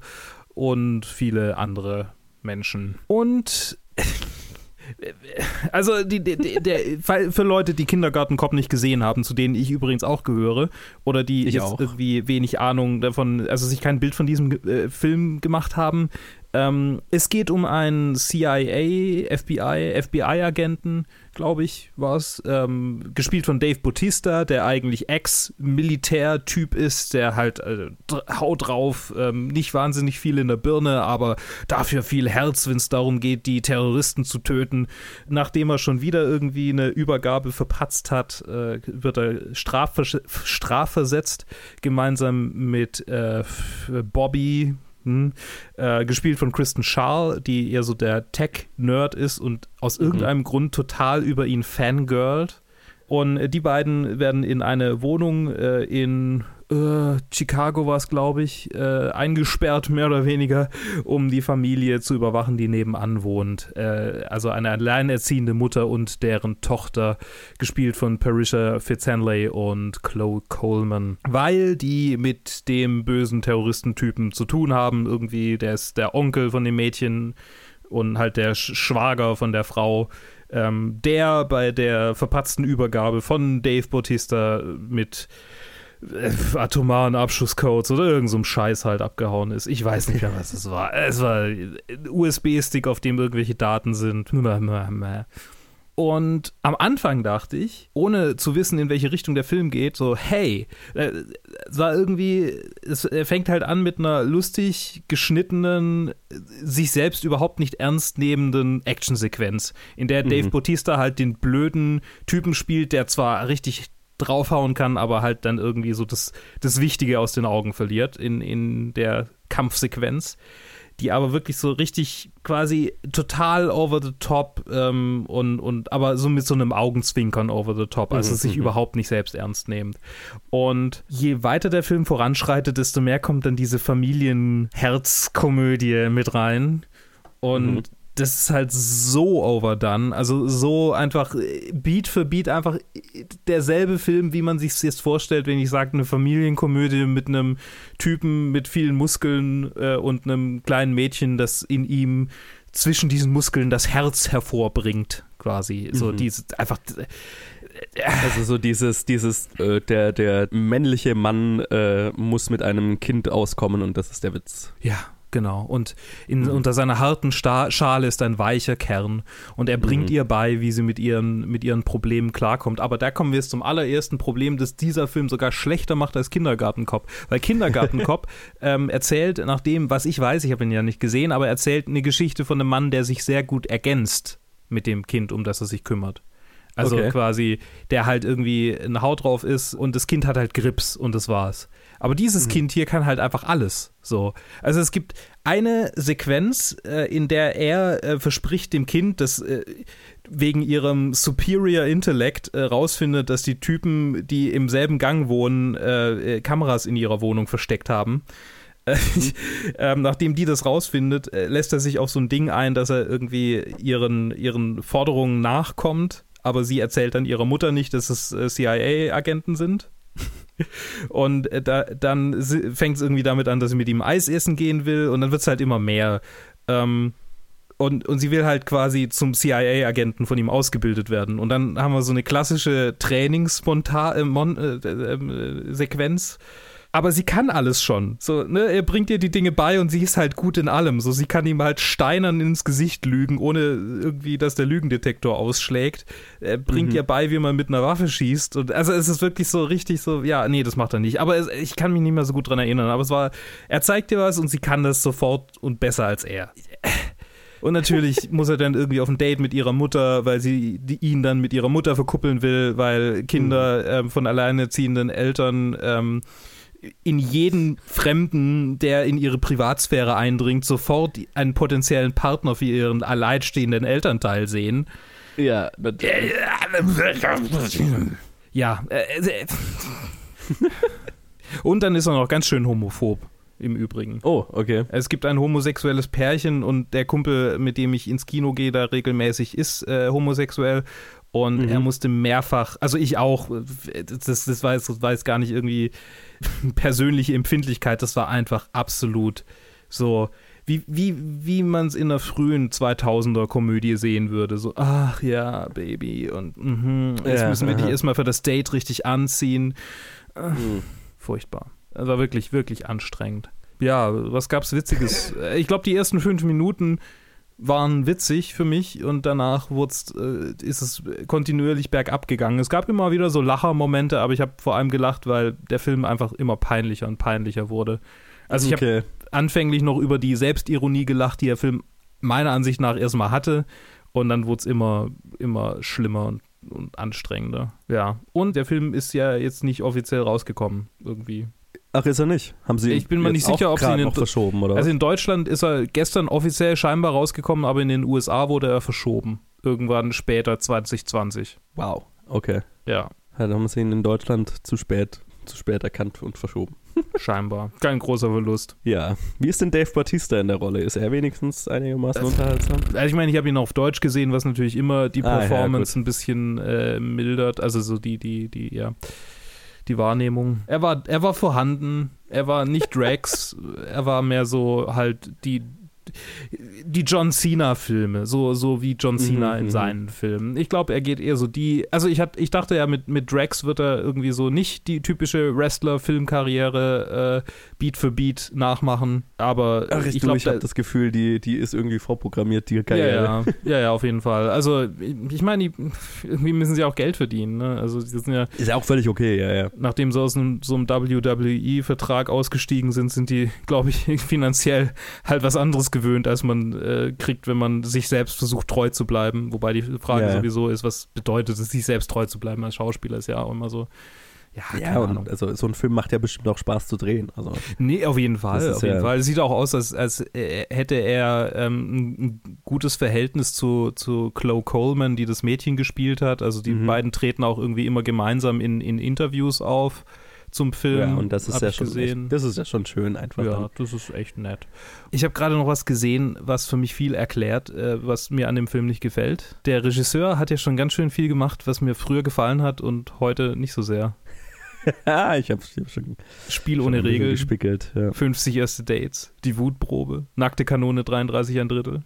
und viele andere Menschen. Und also die, die, der, für Leute, die Kindergartenkopf nicht gesehen haben, zu denen ich übrigens auch gehöre, oder die ich jetzt auch. irgendwie wenig Ahnung davon, also sich kein Bild von diesem äh, Film gemacht haben, ähm, es geht um einen CIA, FBI, FBI-Agenten, glaube ich, war es, ähm, gespielt von Dave Bautista, der eigentlich Ex-Militär-Typ ist, der halt äh, haut drauf, ähm, nicht wahnsinnig viel in der Birne, aber dafür viel Herz, wenn es darum geht, die Terroristen zu töten. Nachdem er schon wieder irgendwie eine Übergabe verpatzt hat, äh, wird er strafversetzt, gemeinsam mit äh, Bobby, hm, äh, gespielt von Kristen Schaal, die eher so der Tech-Nerd ist und aus mhm. irgendeinem Grund total über ihn fangirlt. Und äh, die beiden werden in eine Wohnung äh, in äh, Chicago war es, glaube ich, äh, eingesperrt, mehr oder weniger, um die Familie zu überwachen, die nebenan wohnt. Äh, also eine alleinerziehende Mutter und deren Tochter, gespielt von Parisha Fitzhenley und Chloe Coleman. Weil die mit dem bösen Terroristentypen zu tun haben, irgendwie, der ist der Onkel von dem Mädchen und halt der Schwager von der Frau. Ähm, der bei der verpatzten Übergabe von Dave Bautista mit atomaren Abschusscodes oder irgendeinem so Scheiß halt abgehauen ist. Ich weiß nicht mehr, was es war. Es war ein USB-Stick, auf dem irgendwelche Daten sind. Und am Anfang dachte ich, ohne zu wissen, in welche Richtung der Film geht, so, hey, äh, es war irgendwie, es fängt halt an mit einer lustig geschnittenen, sich selbst überhaupt nicht ernst nehmenden Actionsequenz, in der Dave mhm. Bautista halt den blöden Typen spielt, der zwar richtig draufhauen kann, aber halt dann irgendwie so das, das Wichtige aus den Augen verliert in, in der Kampfsequenz, die aber wirklich so richtig quasi total over the top ähm, und, und aber so mit so einem Augenzwinkern over the top, also mhm, sich mhm. überhaupt nicht selbst ernst nehmend. Und je weiter der Film voranschreitet, desto mehr kommt dann diese Familienherzkomödie mit rein. Und mhm das ist halt so overdone, also so einfach äh, Beat für Beat einfach derselbe Film, wie man sich es jetzt vorstellt, wenn ich sage, eine Familienkomödie mit einem Typen mit vielen Muskeln äh, und einem kleinen Mädchen, das in ihm zwischen diesen Muskeln das Herz hervorbringt, quasi. So mhm. dieses einfach äh, also so dieses, dieses, äh, der, der männliche Mann äh, muss mit einem Kind auskommen und das ist der Witz. Ja, Genau. Und in, mhm. unter seiner harten Sta Schale ist ein weicher Kern. Und er bringt mhm. ihr bei, wie sie mit ihren, mit ihren Problemen klarkommt. Aber da kommen wir jetzt zum allerersten Problem, das dieser Film sogar schlechter macht als Kindergartenkopf. Weil Kindergartenkopf ähm, erzählt nach dem, was ich weiß, ich habe ihn ja nicht gesehen, aber erzählt eine Geschichte von einem Mann, der sich sehr gut ergänzt mit dem Kind, um das er sich kümmert. Also okay. quasi, der halt irgendwie eine Haut drauf ist und das Kind hat halt Grips und das war's. Aber dieses mhm. Kind hier kann halt einfach alles. So. Also es gibt eine Sequenz, äh, in der er äh, verspricht dem Kind, dass äh, wegen ihrem Superior Intellect äh, rausfindet, dass die Typen, die im selben Gang wohnen, äh, äh, Kameras in ihrer Wohnung versteckt haben. Ähm, nachdem die das rausfindet, lässt er sich auf so ein Ding ein, dass er irgendwie ihren, ihren Forderungen nachkommt, aber sie erzählt dann ihrer Mutter nicht, dass es CIA-Agenten sind. Und äh, da, dann fängt es irgendwie damit an, dass sie mit ihm Eis essen gehen will und dann wird es halt immer mehr. Ähm, und, und sie will halt quasi zum CIA-Agenten von ihm ausgebildet werden. Und dann haben wir so eine klassische Trainingssequenz. Äh, äh, äh, aber sie kann alles schon. So, ne, er bringt ihr die Dinge bei und sie ist halt gut in allem. So, sie kann ihm halt steinern ins Gesicht lügen, ohne irgendwie, dass der Lügendetektor ausschlägt. Er bringt mhm. ihr bei, wie man mit einer Waffe schießt. Und also es ist wirklich so richtig so, ja, nee, das macht er nicht. Aber es, ich kann mich nicht mehr so gut dran erinnern. Aber es war, er zeigt ihr was und sie kann das sofort und besser als er. Und natürlich muss er dann irgendwie auf ein Date mit ihrer Mutter, weil sie die, ihn dann mit ihrer Mutter verkuppeln will, weil Kinder Mhm. ähm, von alleinerziehenden Eltern ähm, in jeden Fremden, der in ihre Privatsphäre eindringt, sofort einen potenziellen Partner für ihren alleinstehenden Elternteil sehen. Ja, Ja. Äh, äh, und dann ist er noch ganz schön homophob, im Übrigen. Oh, okay. Es gibt ein homosexuelles Pärchen und der Kumpel, mit dem ich ins Kino gehe, da regelmäßig ist äh, homosexuell. Und Mhm. er musste mehrfach, also ich auch, das, das, war jetzt, das war jetzt gar nicht irgendwie persönliche Empfindlichkeit, das war einfach absolut so, wie, wie, wie man es in einer frühen 2000er Komödie sehen würde. So, ach ja, Baby, und mhm, jetzt Ja, müssen wir dich aha. erstmal für das Date richtig anziehen. Äh, Mhm. Furchtbar. Das war wirklich, wirklich anstrengend. Ja, was gab's Witziges? Ich glaube, die ersten fünf Minuten waren witzig für mich und danach äh, ist es kontinuierlich bergab gegangen. Es gab immer wieder so Lachermomente, aber ich habe vor allem gelacht, weil der Film einfach immer peinlicher und peinlicher wurde. Also ich habe anfänglich noch über die Selbstironie gelacht, die der Film meiner Ansicht nach erstmal hatte. Und dann wurde es immer, immer schlimmer und, und anstrengender. Ja. Und der Film ist ja jetzt nicht offiziell rausgekommen, irgendwie. Ach, ist er nicht? Haben Sie Ich bin mir nicht sicher, ob Sie ihn in- verschoben oder Also in Deutschland ist er gestern offiziell scheinbar rausgekommen, aber in den USA wurde er verschoben. Irgendwann später 2020. Wow, okay. Ja, Ja, dann haben Sie ihn in Deutschland zu spät, zu spät erkannt und verschoben. scheinbar. Kein großer Verlust. Ja. Wie ist denn Dave Bautista in der Rolle? Ist er wenigstens einigermaßen Das- unterhaltsam? Also ich meine, ich habe ihn auf Deutsch gesehen, was natürlich immer die Ah, ja, Performance ein bisschen äh, mildert, also so die, die, die, ja, die Wahrnehmung. Er war, er war vorhanden, er war nicht Drax, er war mehr so halt die die John Cena-Filme, so, so wie John Cena Mhm, in mhm. seinen Filmen. Ich glaube, er geht eher so die. Also ich, hat, ich dachte ja, mit, mit Drax wird er irgendwie so nicht die typische Wrestler-Filmkarriere äh, Beat für Beat nachmachen. Aber Ach, ich, glaube, ich habe das Gefühl, die, die ist irgendwie vorprogrammiert, die Karriere. ja, ja, ja, ja, auf jeden Fall. Also, ich meine, die- irgendwie müssen sie auch Geld verdienen. Ne? Also, sie sind ja, Ist ja auch völlig okay, ja, ja. nachdem sie aus einem, so einem WWE-Vertrag ausgestiegen sind, sind die, glaube ich, finanziell halt was anderes gewöhnt, als man äh, kriegt, wenn man sich selbst versucht, treu zu bleiben. Wobei die Frage Ja, sowieso ist, was bedeutet es, sich selbst treu zu bleiben als Schauspieler, ist ja auch immer so. Ja, Ja, und Ahnung. also so ein Film macht ja bestimmt auch Spaß zu drehen. Also, Nee, auf jeden Fall. Auf jeden ja- Fall. Es sieht auch aus, als, als äh, hätte er ähm, ein, ein gutes Verhältnis zu, zu Chloe Coleman, die das Mädchen gespielt hat. Also die Mhm. beiden treten auch irgendwie immer gemeinsam in, in Interviews auf zum Film. ja, und das ist ja ich schon gesehen. Echt, das ist ja schon schön einfach. ja, dann. das ist echt nett. Ich habe gerade noch was gesehen, was für mich viel erklärt, äh, was mir an dem Film nicht gefällt. Der Regisseur hat ja schon ganz schön viel gemacht, was mir früher gefallen hat und heute nicht so sehr. Ah, ich habe hab schon, Spiel schon ohne Regeln. gespickelt. Ja. 50 erste Dates, die Wutprobe, nackte Kanone 33 ein Drittel.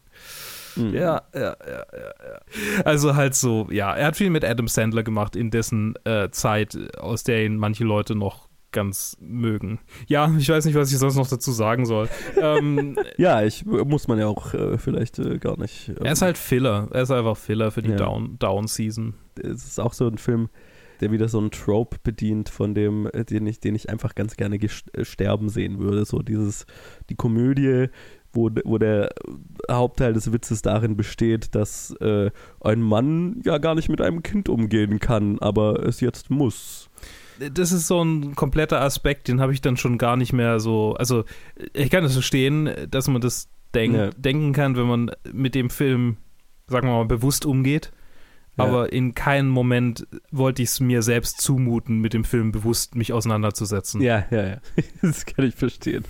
Mhm. Ja, ja, ja, ja, ja. Also halt so, ja, er hat viel mit Adam Sandler gemacht in dessen äh, Zeit, aus der ihn manche Leute noch ganz mögen. Ja, ich weiß nicht, was ich sonst noch dazu sagen soll. ähm, Ja, ich muss man ja auch äh, vielleicht äh, gar nicht. ähm, er ist halt Filler. Er ist einfach Filler für die Ja. Down, Down Season. es ist auch so ein Film, der wieder so einen Trope bedient, von dem, äh, den ich, den ich einfach ganz gerne äh, sterben sehen würde. So dieses, die Komödie, wo, wo der Hauptteil des Witzes darin besteht, dass äh, ein Mann ja gar nicht mit einem Kind umgehen kann, aber es jetzt muss. Das ist so ein kompletter Aspekt, den habe ich dann schon gar nicht mehr so. Also, ich kann es verstehen, dass man das denk, Ja. denken kann, wenn man mit dem Film, sagen wir mal, bewusst umgeht. Ja. Aber in keinem Moment wollte ich es mir selbst zumuten, mit dem Film bewusst mich auseinanderzusetzen. Ja, ja, ja. Das kann ich verstehen.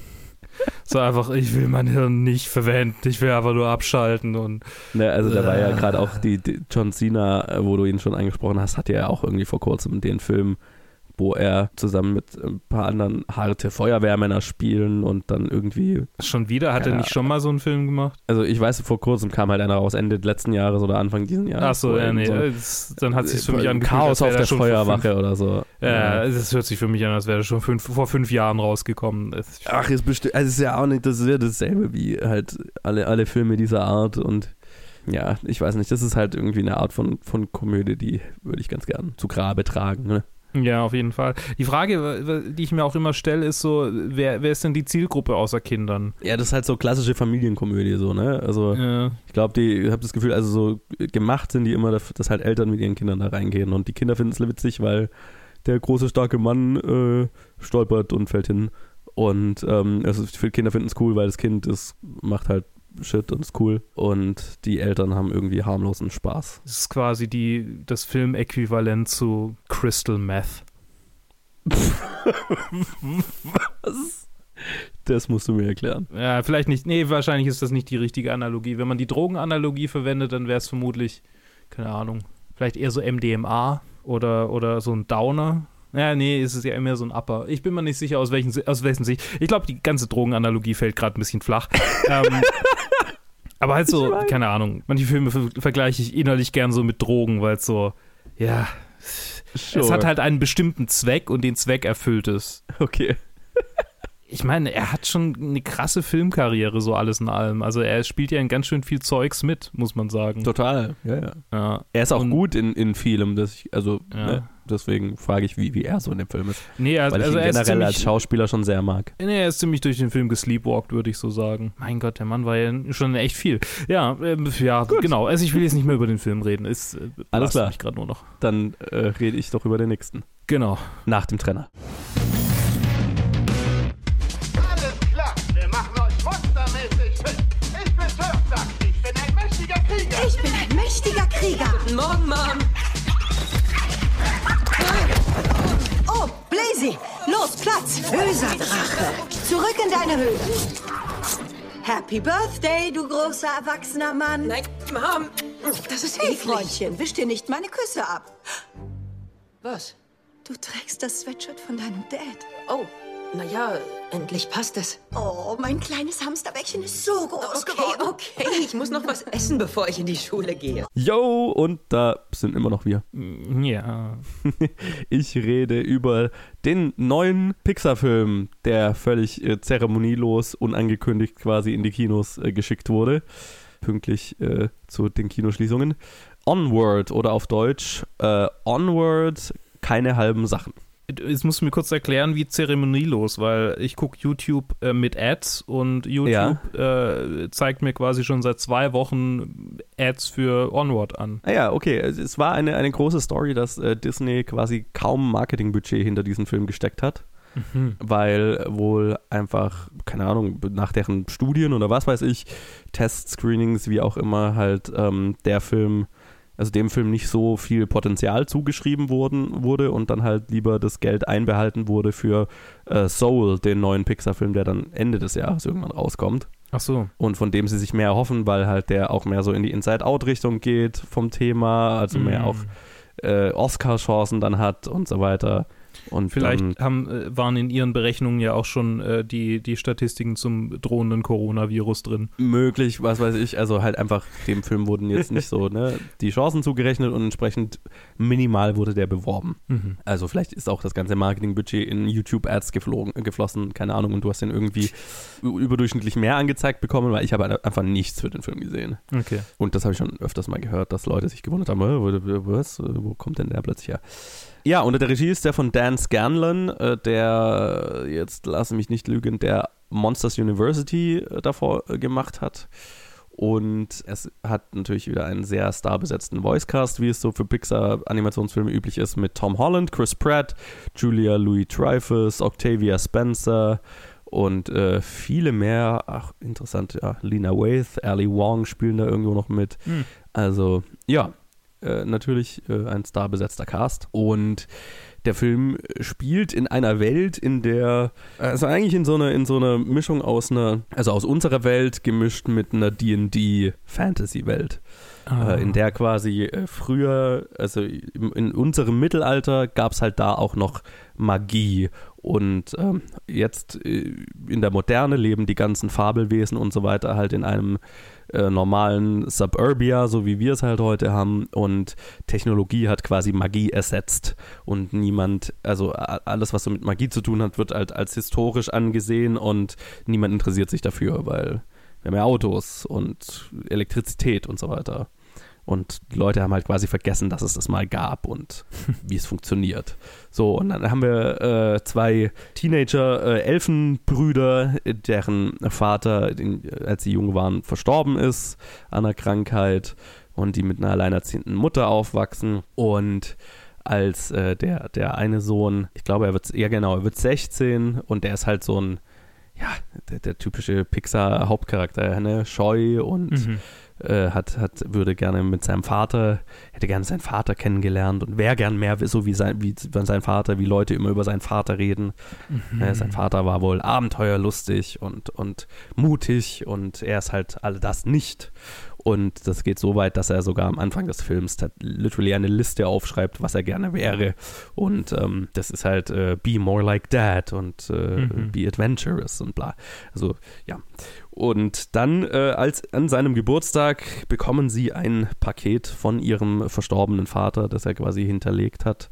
So einfach, ich will mein Hirn nicht verwenden, ich will einfach nur abschalten und Ne, also da war ja Äh. gerade auch die, die John Cena, äh, wo du ihn schon angesprochen hast, hat ja auch irgendwie vor kurzem den Film, wo er zusammen mit ein paar anderen harte Feuerwehrmänner spielen und dann irgendwie, schon wieder, hat er Ja. nicht schon mal so einen Film gemacht? also ich weiß, vor kurzem kam halt einer raus, Ende letzten Jahres oder Anfang diesen Jahres. Ach so, ja, nee, so äh, das, dann hat sich für mich angefühlt, Chaos als wär auf der Feuerwache oder so. Ja, es hört sich für mich an, als wäre er schon fünf, vor fünf Jahren rausgekommen. Ach, ist bestimmt, also es ist ja auch nicht, das ist ja dasselbe wie halt alle, alle Filme dieser Art und ja, ich weiß nicht, das ist halt irgendwie eine Art von, von Komödie, die würde ich ganz gern zu Grabe tragen, ne? Ja, auf jeden Fall. Die Frage, die ich mir auch immer stelle, ist so, wer, wer ist denn die Zielgruppe außer Kindern? Ja, das ist halt so klassische Familienkomödie, so, ne? Also, Ja. ich glaube, die, ich habe das Gefühl, also so gemacht sind die immer, dass halt Eltern mit ihren Kindern da reingehen und die Kinder finden es witzig, weil der große, starke Mann äh, stolpert und fällt hin. Und ähm, also viele Kinder finden es cool, weil das Kind ist, macht halt Shit und ist cool. Und die Eltern haben irgendwie harmlosen Spaß. Das ist quasi die, das Filmäquivalent zu Crystal Meth. Was? Das musst du mir erklären. Ja, vielleicht nicht. Nee, wahrscheinlich ist das nicht die richtige Analogie. Wenn man die Drogenanalogie verwendet, dann wäre es vermutlich, keine Ahnung, vielleicht eher so MDMA oder, oder so ein Downer. Ja, nee, es ist ja immer so ein Upper. Ich bin mir nicht sicher, aus welchen, aus welchen Sicht. Ich glaube, die ganze Drogenanalogie fällt gerade ein bisschen flach. ähm, aber halt so, keine Ahnung. Manche Filme ver vergleiche ich innerlich gern so mit Drogen, weil es so, ja, es hat halt einen bestimmten Zweck und den Zweck erfüllt es. Okay. Ich meine, er hat schon eine krasse Filmkarriere, so alles in allem. Also er spielt ja in ganz schön viel Zeugs mit, muss man sagen. Total. Ja, ja. Ja. Er ist auch Und- gut in, in vielem. Das ich, also, Ja. ne, deswegen frage ich, wie, wie er so in dem Film ist. Nee, also, Weil ich also ihn er ist generell als ziemlich, Schauspieler schon sehr mag. nee, er ist ziemlich durch den Film gesleepwalkt, würde ich so sagen. Mein Gott, der Mann war ja schon echt viel. Ja, ähm, ja, genau. Also ich will jetzt nicht mehr über den Film reden. Ist, äh, Alles klar. gerade nur noch. Dann äh, rede ich doch über den nächsten. Genau. Nach dem Trenner. Blazy, los, Platz. Böser Drache. Zurück in deine Höhle. Happy Birthday, du großer erwachsener Mann. Nein, Mom. Das ist Hey, eklig. Freundchen, wisch dir nicht meine Küsse ab. Was? Du trägst das Sweatshirt von deinem Dad. Oh, naja, endlich passt es. Oh, mein kleines Hamsterbäckchen ist so groß Okay, geworden. okay. Ich muss noch was essen, bevor ich in die Schule gehe. Yo, und da sind immer noch wir. Ja. Ich rede über den neuen Pixar-Film, der völlig äh, zeremonielos, unangekündigt quasi in die Kinos äh, geschickt wurde. Pünktlich äh, zu den Kinoschließungen. Onward oder auf Deutsch äh, Onward, keine halben Sachen. Jetzt musst du mir kurz erklären, wie zeremonielos, weil ich gucke YouTube äh, mit Ads und YouTube äh, zeigt mir quasi schon seit zwei Wochen Ads für Onward an. Ah ja, okay. Es, war eine, eine große Story, dass äh, Disney quasi kaum Marketingbudget hinter diesen Film gesteckt hat. Weil wohl einfach, keine Ahnung, nach deren Studien oder was weiß ich, Test-Screenings, wie auch immer, halt ähm, der Film, also dem Film nicht so viel Potenzial zugeschrieben wurden, wurde und dann halt lieber das Geld einbehalten wurde für äh, Soul, den neuen Pixar-Film, der dann Ende des Jahres irgendwann rauskommt Ach so. und von dem sie sich mehr erhoffen, weil halt der auch mehr so in die Inside-Out-Richtung geht vom Thema, also mehr Mm. auch äh, Oscar-Chancen dann hat und so weiter. Und Vielleicht dann, haben, äh, waren in ihren Berechnungen ja auch schon äh, die, die Statistiken zum drohenden Coronavirus drin. möglich, was weiß ich, also halt einfach dem Film wurden jetzt nicht so ne, die Chancen zugerechnet und entsprechend minimal wurde der beworben. Mhm. Also vielleicht ist auch das ganze Marketingbudget in YouTube-Ads geflogen, geflossen, keine Ahnung, und du hast den irgendwie überdurchschnittlich mehr angezeigt bekommen, weil ich habe einfach nichts für den Film gesehen. Okay. Und das habe ich schon öfters mal gehört, dass Leute sich gewundert haben, wo- was, wo kommt denn der plötzlich her? Ja, unter der Regie ist der von Dan Scanlon, äh, der, jetzt lasse mich nicht lügen, der Monsters University äh, davor äh, gemacht hat. Und es hat natürlich wieder einen sehr starbesetzten Voicecast, wie es so für Pixar-Animationsfilme üblich ist, mit Tom Holland, Chris Pratt, Julia Louis-Dreyfus, Octavia Spencer und äh, viele mehr. Ach, interessant, ja. Lena Waithe, Ali Wong spielen da irgendwo noch mit. Hm. Also, ja, äh, natürlich äh, ein starbesetzter Cast. Und der Film spielt in einer Welt, in der, also eigentlich in so einer, in so einer Mischung aus einer, also aus unserer Welt gemischt mit einer D&D-Fantasy-Welt. Ah. Äh, in der quasi äh, früher, also in unserem Mittelalter gab es halt da auch noch Magie. Und ähm, jetzt äh, in der Moderne leben die ganzen Fabelwesen und so weiter halt in einem äh, normalen Suburbia, so wie wir es halt heute haben. Und Technologie hat quasi Magie ersetzt. Und niemand, also alles, was so mit Magie zu tun hat, wird halt als historisch angesehen und niemand interessiert sich dafür, weil wir haben ja Autos und Elektrizität und so weiter. Und die Leute haben halt quasi vergessen, dass es das mal gab und wie es funktioniert. So, und dann haben wir äh, zwei Teenager-Elfenbrüder, äh, deren Vater, den, als sie jung waren, verstorben ist an einer Krankheit und die mit einer alleinerziehenden Mutter aufwachsen. Und als äh, der, der eine Sohn, ich glaube, er wird, ja genau, er wird 16 und der ist halt so ein, ja, der, der typische Pixar-Hauptcharakter, ne? scheu und Mhm. Äh, hat, hat, würde gerne mit seinem Vater, hätte gerne seinen Vater kennengelernt und wäre gern mehr so wie sein, wie sein Vater, wie Leute immer über seinen Vater reden. Äh, sein Vater war wohl abenteuerlustig und, und mutig und er ist halt all das nicht. Und das geht so weit, dass er sogar am Anfang des Films literally eine Liste aufschreibt, was er gerne wäre. Und ähm, das ist halt äh, Be more like dad und äh, Mhm. Be adventurous und bla. Also ja. Und dann, äh, als an seinem Geburtstag, bekommen sie ein Paket von ihrem verstorbenen Vater, das er quasi hinterlegt hat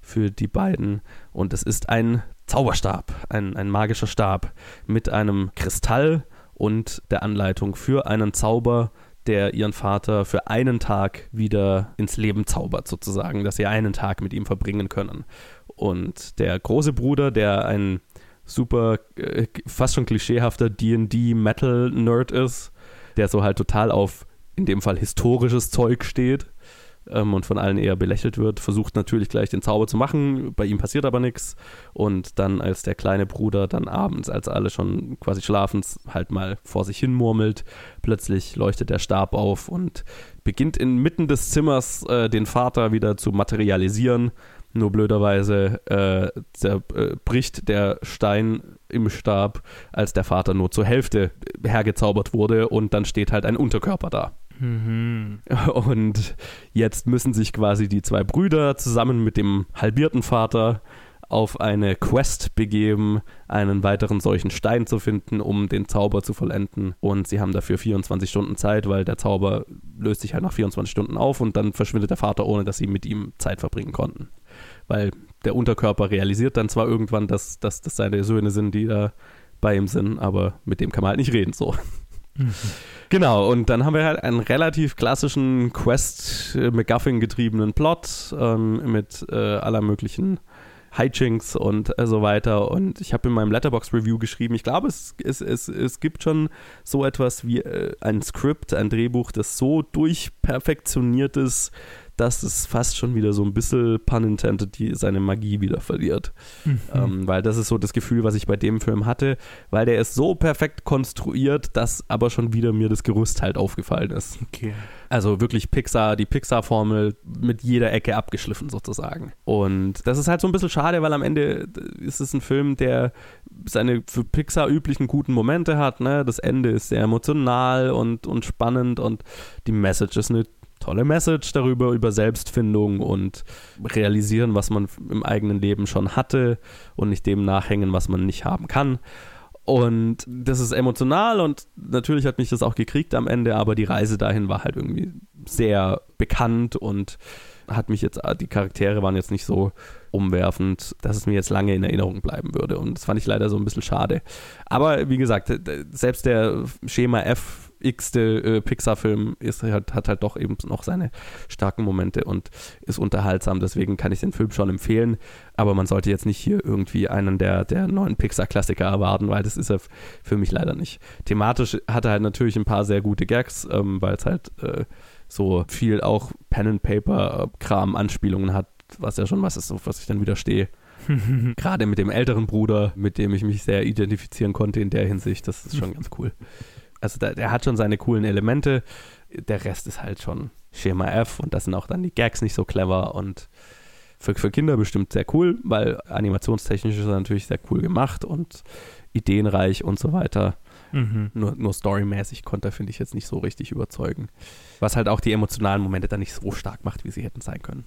für die beiden. Und es ist ein Zauberstab, ein, ein magischer Stab mit einem Kristall und der Anleitung für einen Zauber, der ihren Vater für einen Tag wieder ins Leben zaubert, sozusagen, dass sie einen Tag mit ihm verbringen können. Und der große Bruder, der ein super, äh, fast schon klischeehafter D&D-Metal-Nerd ist, der so halt total auf, in dem Fall, historisches Zeug steht ähm, und von allen eher belächelt wird, versucht natürlich gleich den Zauber zu machen, bei ihm passiert aber nichts und dann als der kleine Bruder dann abends, als alle schon quasi schlafen, halt mal vor sich hin murmelt, plötzlich leuchtet der Stab auf und beginnt inmitten des Zimmers äh, den Vater wieder zu materialisieren. Nur blöderweise äh, zerbricht der Stein im Stab, als der Vater nur zur Hälfte hergezaubert wurde und dann steht halt ein Unterkörper da. Mhm. Und jetzt müssen sich quasi die zwei Brüder zusammen mit dem halbierten Vater auf eine Quest begeben, einen weiteren solchen Stein zu finden, um den Zauber zu vollenden. Und sie haben dafür 24 Stunden Zeit, weil der Zauber löst sich halt nach 24 Stunden auf und dann verschwindet der Vater, ohne dass sie mit ihm Zeit verbringen konnten. Weil der Unterkörper realisiert dann zwar irgendwann, dass, dass das seine Söhne sind, die da bei ihm sind, aber mit dem kann man halt nicht reden, so. Genau, und dann haben wir halt einen relativ klassischen Quest-McGuffin-getriebenen Plot ähm, mit äh, aller möglichen Hijinks und äh, so weiter. Und ich habe in meinem Letterbox-Review geschrieben, ich glaube, es, es, es, es gibt schon so etwas wie äh, ein Skript, ein Drehbuch, das so durchperfektioniert ist, dass es fast schon wieder so ein bisschen, pun intended, die, seine Magie wieder verliert. Ähm, weil das ist so das Gefühl, was ich bei dem Film hatte, weil der ist so perfekt konstruiert, dass aber schon wieder mir das Gerüst halt aufgefallen ist. Okay. Also wirklich Pixar, die Pixar-Formel mit jeder Ecke abgeschliffen sozusagen. Und das ist halt so ein bisschen schade, weil am Ende ist es ein Film, der seine für Pixar üblichen guten Momente hat. Ne? Das Ende ist sehr emotional und, und spannend und die Message ist eine tolle Message darüber, über Selbstfindung und realisieren, was man im eigenen Leben schon hatte und nicht dem nachhängen, was man nicht haben kann. Und das ist emotional und natürlich hat mich das auch gekriegt am Ende, aber die Reise dahin war halt irgendwie sehr bekannt und hat mich jetzt, die Charaktere waren jetzt nicht so umwerfend, dass es mir jetzt lange in Erinnerung bleiben würde. Und das fand ich leider so ein bisschen schade. Aber wie gesagt, selbst der Schema F x-te äh, Pixar-Film ist halt, hat halt doch eben noch seine starken Momente und ist unterhaltsam. Deswegen kann ich den Film schon empfehlen. Aber man sollte jetzt nicht hier irgendwie einen der, der neuen Pixar-Klassiker erwarten, weil das ist er für mich leider nicht. Thematisch hat er halt natürlich ein paar sehr gute Gags, ähm, weil es halt äh, so viel auch Pen-and-Paper-Kram, Anspielungen hat, was ja schon was ist, auf was ich dann widerstehe. Gerade mit dem älteren Bruder, mit dem ich mich sehr identifizieren konnte in der Hinsicht, das ist schon ganz cool. Also der, der hat schon seine coolen Elemente, der Rest ist halt schon Schema F und das sind auch dann die Gags nicht so clever und für, für Kinder bestimmt sehr cool, weil animationstechnisch ist er natürlich sehr cool gemacht und ideenreich und so weiter. Mhm. Nur, nur storymäßig konnte er, finde ich, jetzt nicht so richtig überzeugen. Was halt auch die emotionalen Momente dann nicht so stark macht, wie sie hätten sein können.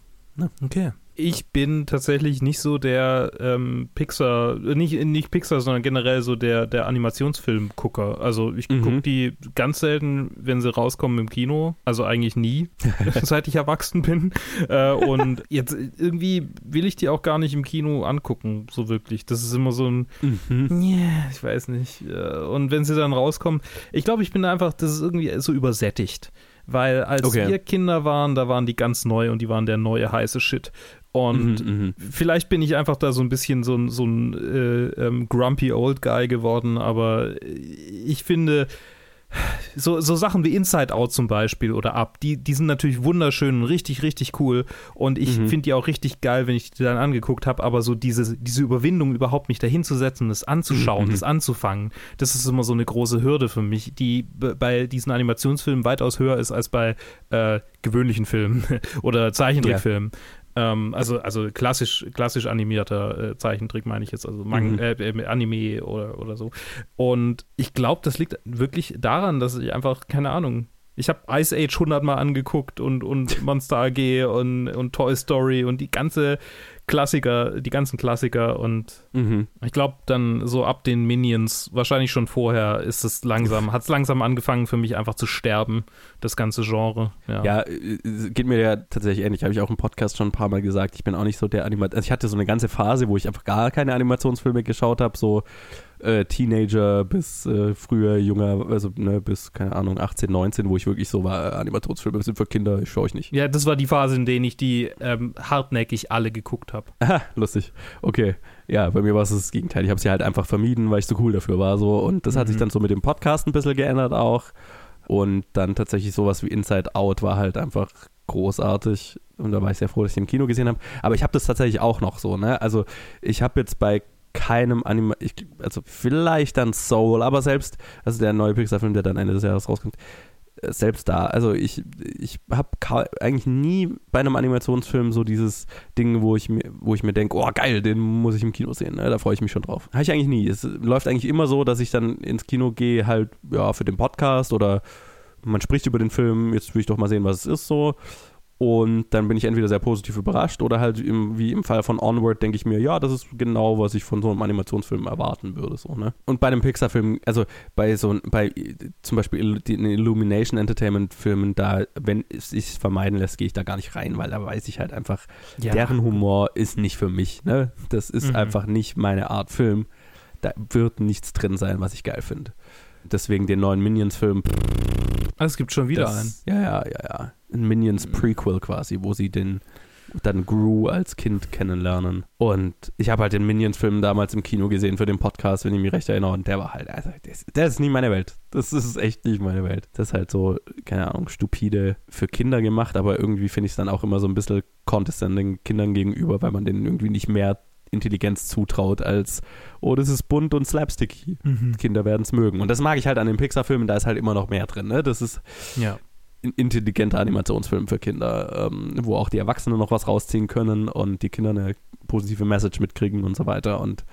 Okay. Ich bin tatsächlich nicht so der ähm, Pixar, nicht, nicht Pixar, sondern generell so der, der Animationsfilm-Gucker. Also ich Mhm. gucke die ganz selten, wenn sie rauskommen im Kino. Also eigentlich nie, seit ich erwachsen bin. Äh, und jetzt irgendwie will ich die auch gar nicht im Kino angucken, so wirklich. Das ist immer so ein, yeah, ich weiß nicht. Äh, Und wenn sie dann rauskommen, ich glaube, ich bin einfach, das ist irgendwie so übersättigt. Weil als Okay. wir Kinder waren, da waren die ganz neu und die waren der neue heiße Shit. Und Mhm, vielleicht bin ich einfach da so ein bisschen so ein, so ein äh, ähm, grumpy old guy geworden, aber ich finde, so, so Sachen wie Inside Out zum Beispiel oder Up, die, die sind natürlich wunderschön und richtig, richtig cool. Und ich Mhm. finde die auch richtig geil, wenn ich die dann angeguckt habe. Aber so diese, diese Überwindung, überhaupt mich dahinzusetzen, das anzuschauen, Mhm. das anzufangen, das ist immer so eine große Hürde für mich, die bei diesen Animationsfilmen weitaus höher ist als bei äh, gewöhnlichen Filmen oder Zeichentrickfilmen. Ähm, also, also klassisch, klassisch animierter äh, Zeichentrick meine ich jetzt, also Mang Mhm. äh, äh, Anime oder, oder so. Und ich glaube, das liegt wirklich daran, dass ich einfach, keine Ahnung, ich habe Ice Age 100 Mal angeguckt und, und Monster AG und, und Toy Story und die ganze Klassiker, die ganzen Klassiker und Mhm. ich glaube dann so ab den Minions, wahrscheinlich schon vorher, ist es langsam, hat es langsam angefangen für mich einfach zu sterben, das ganze Genre. Ja. Ja, äh, es geht mir ja tatsächlich ähnlich. Habe ich auch im Podcast schon ein paar Mal gesagt. Ich bin auch nicht so der Animator. Also ich hatte so eine ganze Phase, wo ich einfach gar keine Animationsfilme geschaut habe. So äh, Teenager bis äh, früher junger, also ne, bis, keine Ahnung, 18, 19, wo ich wirklich so war, äh, Animationsfilme sind für Kinder, ich schaue ich nicht. Ja, das war die Phase, in der ich die ähm, hartnäckig alle geguckt habe. Aha, lustig. Okay. Ja, bei mir war es das Gegenteil. Ich habe sie halt einfach vermieden, weil ich so cool dafür war. So. Und das hat sich Mhm. dann so mit dem Podcast ein bisschen geändert auch. Und dann tatsächlich sowas wie Inside Out war halt einfach großartig. Und da war ich sehr froh, dass ich ihn im Kino gesehen habe. Aber ich habe das tatsächlich auch noch so, ne? Also ich habe jetzt bei keinem Anime, ich, also vielleicht dann Soul, aber selbst, also der neue Pixar-Film, der dann Ende des Jahres rauskommt, äh, selbst da, also ich, ich habe eigentlich nie bei einem Animationsfilm so dieses Ding, wo ich mir, wo ich mir denke, oh geil, den muss ich im Kino sehen, ne? da freue ich mich schon drauf. Habe ich eigentlich nie. Es läuft eigentlich immer so, dass ich dann ins Kino gehe, halt ja für den Podcast oder man spricht über den Film, jetzt will ich doch mal sehen, was es ist so. Und dann bin ich entweder sehr positiv überrascht oder halt im, wie im Fall von Onward denke ich mir, ja, das ist genau, was ich von so einem Animationsfilm erwarten würde. So, ne? Und bei einem Pixar-Film, also bei so bei zum Beispiel den Illumination Entertainment-Filmen, da, wenn es sich vermeiden lässt, gehe ich da gar nicht rein, weil da weiß ich halt einfach, Ja. deren Humor ist nicht für mich. Ne? Das ist Mhm. einfach nicht meine Art Film. Da wird nichts drin sein, was ich geil finde. Deswegen den neuen Minions-Film. Ah, Es gibt schon wieder einen. das, Ja, ja, ja, ja. Ein Minions Prequel quasi, wo sie den dann Gru als Kind kennenlernen. Und ich habe halt den Minions-Film damals im Kino gesehen für den Podcast, wenn ich mich recht erinnere. Und der war halt, also, das, das ist nie meine Welt. Das ist echt nicht meine Welt. Das ist halt so, keine Ahnung, stupide für Kinder gemacht, aber irgendwie finde ich es dann auch immer so ein bisschen condescending Kindern gegenüber, weil man denen irgendwie nicht mehr Intelligenz zutraut als, oh, das ist bunt und slapsticky. Mhm. Kinder werden es mögen. Und das mag ich halt an den Pixar-Filmen, da ist halt immer noch mehr drin. Ne? Das ist Ja. Intelligenter Animationsfilm für Kinder, ähm, wo auch die Erwachsenen noch was rausziehen können und die Kinder eine positive Message mitkriegen und so weiter. Und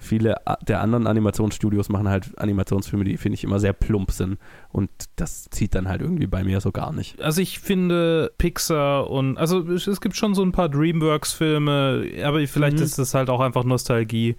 viele der anderen Animationsstudios machen halt Animationsfilme, die finde ich immer sehr plump sind. Und das zieht dann halt irgendwie bei mir so gar nicht. Also ich finde Pixar und also es, es gibt schon so ein paar DreamWorks-Filme, aber vielleicht Mhm. ist das halt auch einfach Nostalgie,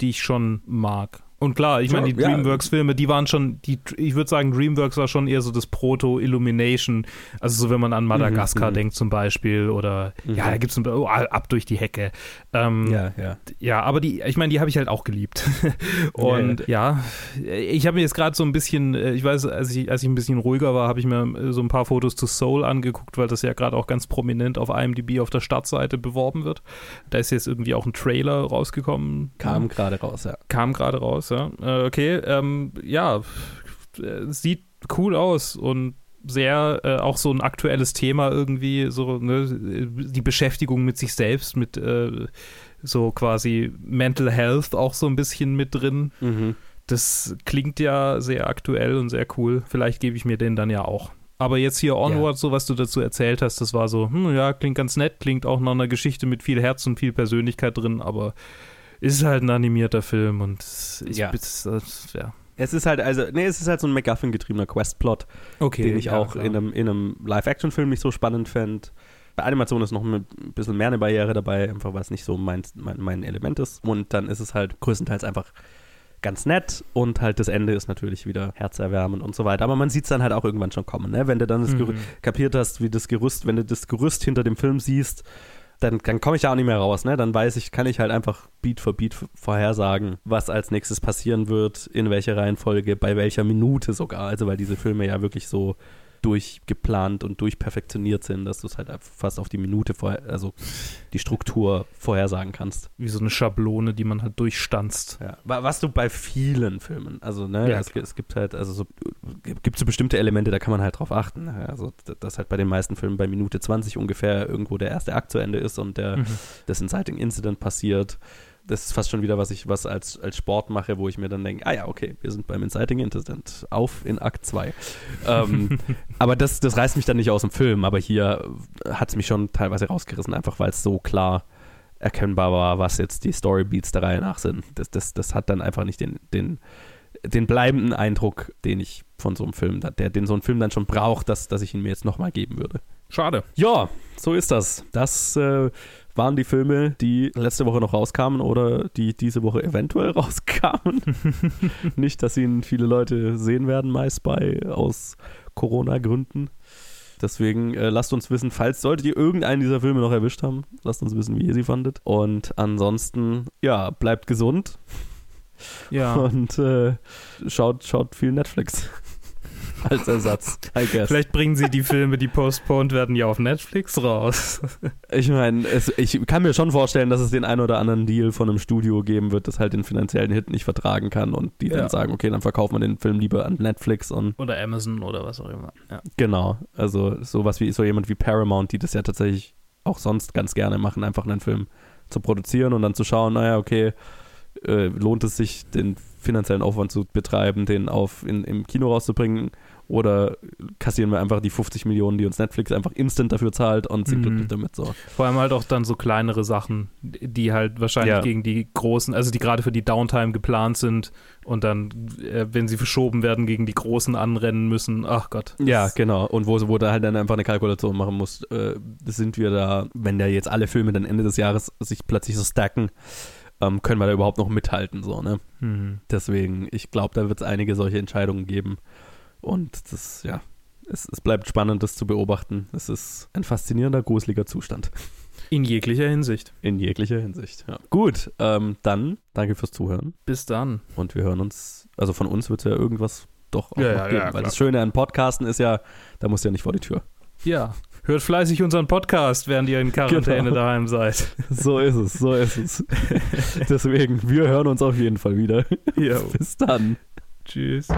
die ich schon mag. Und klar, ich Ja, meine, die ja. DreamWorks-Filme, die waren schon, die, ich würde sagen, DreamWorks war schon eher so das Proto-Illumination. Also so, wenn man an Madagaskar mhm. denkt zum Beispiel oder Mhm. ja, da gibt es oh, ab durch die Hecke. Ähm, ja. ja, aber die, ich meine, die habe ich halt auch geliebt. Und ja, ich habe mir jetzt gerade so ein bisschen, äh, ich weiß, als ich, als ich ein bisschen ruhiger war, habe ich mir äh, so ein paar Fotos zu Soul angeguckt, weil das ja gerade auch ganz prominent auf IMDb auf der Startseite beworben wird. Da ist jetzt irgendwie auch ein Trailer rausgekommen. Kam gerade raus, ja. Kam gerade raus, ja. Äh, okay, ähm, ja, äh, sieht cool aus und sehr äh, auch so ein aktuelles Thema irgendwie, so ne, die Beschäftigung mit sich selbst, mit äh, so quasi Mental Health auch so ein bisschen mit drin. Mhm. Das klingt ja sehr aktuell und sehr cool. Vielleicht gebe ich mir den dann ja auch. Aber jetzt hier Onward, so was du dazu erzählt hast, das war so, hm, ja, klingt ganz nett, klingt auch nach einer Geschichte mit viel Herz und viel Persönlichkeit drin, aber ist halt ein animierter Film und ich Ja. das, das, ja. Es ist halt, also, nee, es ist halt so ein MacGuffin-getriebener Questplot. Okay. den ich ja, auch klar. in einem, in einem Live-Action-Film nicht so spannend fände. Bei Animation ist noch ein bisschen mehr eine Barriere dabei, einfach weil es nicht so mein, mein, mein Element ist. Und dann ist es halt größtenteils einfach ganz nett und halt das Ende ist natürlich wieder herzerwärmend und so weiter. Aber man sieht es dann halt auch irgendwann schon kommen, ne? Wenn du dann das Mhm. Kapiert hast, wie das Gerüst, wenn du das Gerüst hinter dem Film siehst, dann, dann komme ich da auch nicht mehr raus, ne? Dann weiß ich, kann ich halt einfach Beat für Beat vorhersagen, was als nächstes passieren wird, in welcher Reihenfolge, bei welcher Minute sogar. Also weil diese Filme ja wirklich so durchgeplant und durchperfektioniert sind, dass du es halt fast auf die Minute vorher, also die Struktur vorhersagen kannst. Wie so eine Schablone, die man halt durchstanzt. Ja. Was du bei vielen Filmen, also ne, Ja, es, es gibt halt, also so, gibt so bestimmte Elemente, da kann man halt drauf achten. ne? Also dass halt bei den meisten Filmen bei Minute 20 ungefähr irgendwo der erste Akt zu Ende ist und der Mhm. das Inciting Incident passiert. Das ist fast schon wieder, was ich was als, als Sport mache, wo ich mir dann denke, ah ja, okay, wir sind beim Inciting Incident. Auf in Akt 2. ähm, aber das, das reißt mich dann nicht aus dem Film, aber hier hat es mich schon teilweise rausgerissen, einfach weil es so klar erkennbar war, was jetzt die Storybeats der Reihe nach sind. Das, das, das hat dann einfach nicht den, den, den bleibenden Eindruck, den ich von so einem Film, der, den so ein Film dann schon braucht, dass, dass ich ihn mir jetzt nochmal geben würde. Schade. Ja, so ist das. Das äh, waren die Filme, die letzte Woche noch rauskamen oder die diese Woche eventuell rauskamen. Nicht, dass ihn viele Leute sehen werden, meist bei aus Corona-Gründen. Deswegen äh, lasst uns wissen, falls solltet ihr irgendeinen dieser Filme noch erwischt haben, lasst uns wissen, wie ihr sie fandet. Und ansonsten, ja, bleibt gesund Ja. und äh, schaut, schaut viel Netflix als Ersatz, I guess. Vielleicht bringen sie die Filme, die postponed werden, ja auf Netflix raus. Ich meine, ich kann mir schon vorstellen, dass es den einen oder anderen Deal von einem Studio geben wird, das halt den finanziellen Hit nicht vertragen kann und die Ja. dann sagen, okay, dann verkaufen wir den Film lieber an Netflix und Oder Amazon oder was auch immer. Ja. genau, also sowas wie so jemand wie Paramount, die das ja tatsächlich auch sonst ganz gerne machen, einfach einen Film zu produzieren und dann zu schauen, naja, okay, äh, lohnt es sich, den finanziellen Aufwand zu betreiben, den auf in, im Kino rauszubringen oder kassieren wir einfach die 50 Millionen, die uns Netflix einfach instant dafür zahlt und sind Mhm. glücklich damit so. Vor allem halt auch dann so kleinere Sachen, die halt wahrscheinlich Ja. gegen die großen, also die gerade für die Downtime geplant sind und dann, äh, wenn sie verschoben werden, gegen die großen anrennen müssen. Ach Gott. Ja, genau. Und wo, wo da halt dann einfach eine Kalkulation machen muss, äh, sind wir da, wenn da jetzt alle Filme dann Ende des Jahres sich plötzlich so stacken, ähm, können wir da überhaupt noch mithalten, so, ne? Mhm. Deswegen, ich glaube, da wird es einige solche Entscheidungen geben. Und das, ja, es, es bleibt spannend, das zu beobachten. Es ist ein faszinierender, gruseliger Zustand. In jeglicher Hinsicht. In jeglicher Hinsicht, ja. Gut, ähm, dann danke fürs Zuhören. Bis dann. Und wir hören uns, also von uns wird es ja irgendwas doch auch Ja, noch ja, geben. ja, weil klar. das Schöne an Podcasten ist ja, da musst du ja nicht vor die Tür. Ja. Hört fleißig unseren Podcast, während ihr in Quarantäne Genau. daheim seid. So ist es, so ist es. Deswegen, wir hören uns auf jeden Fall wieder. Ja. Bis dann. Tschüss.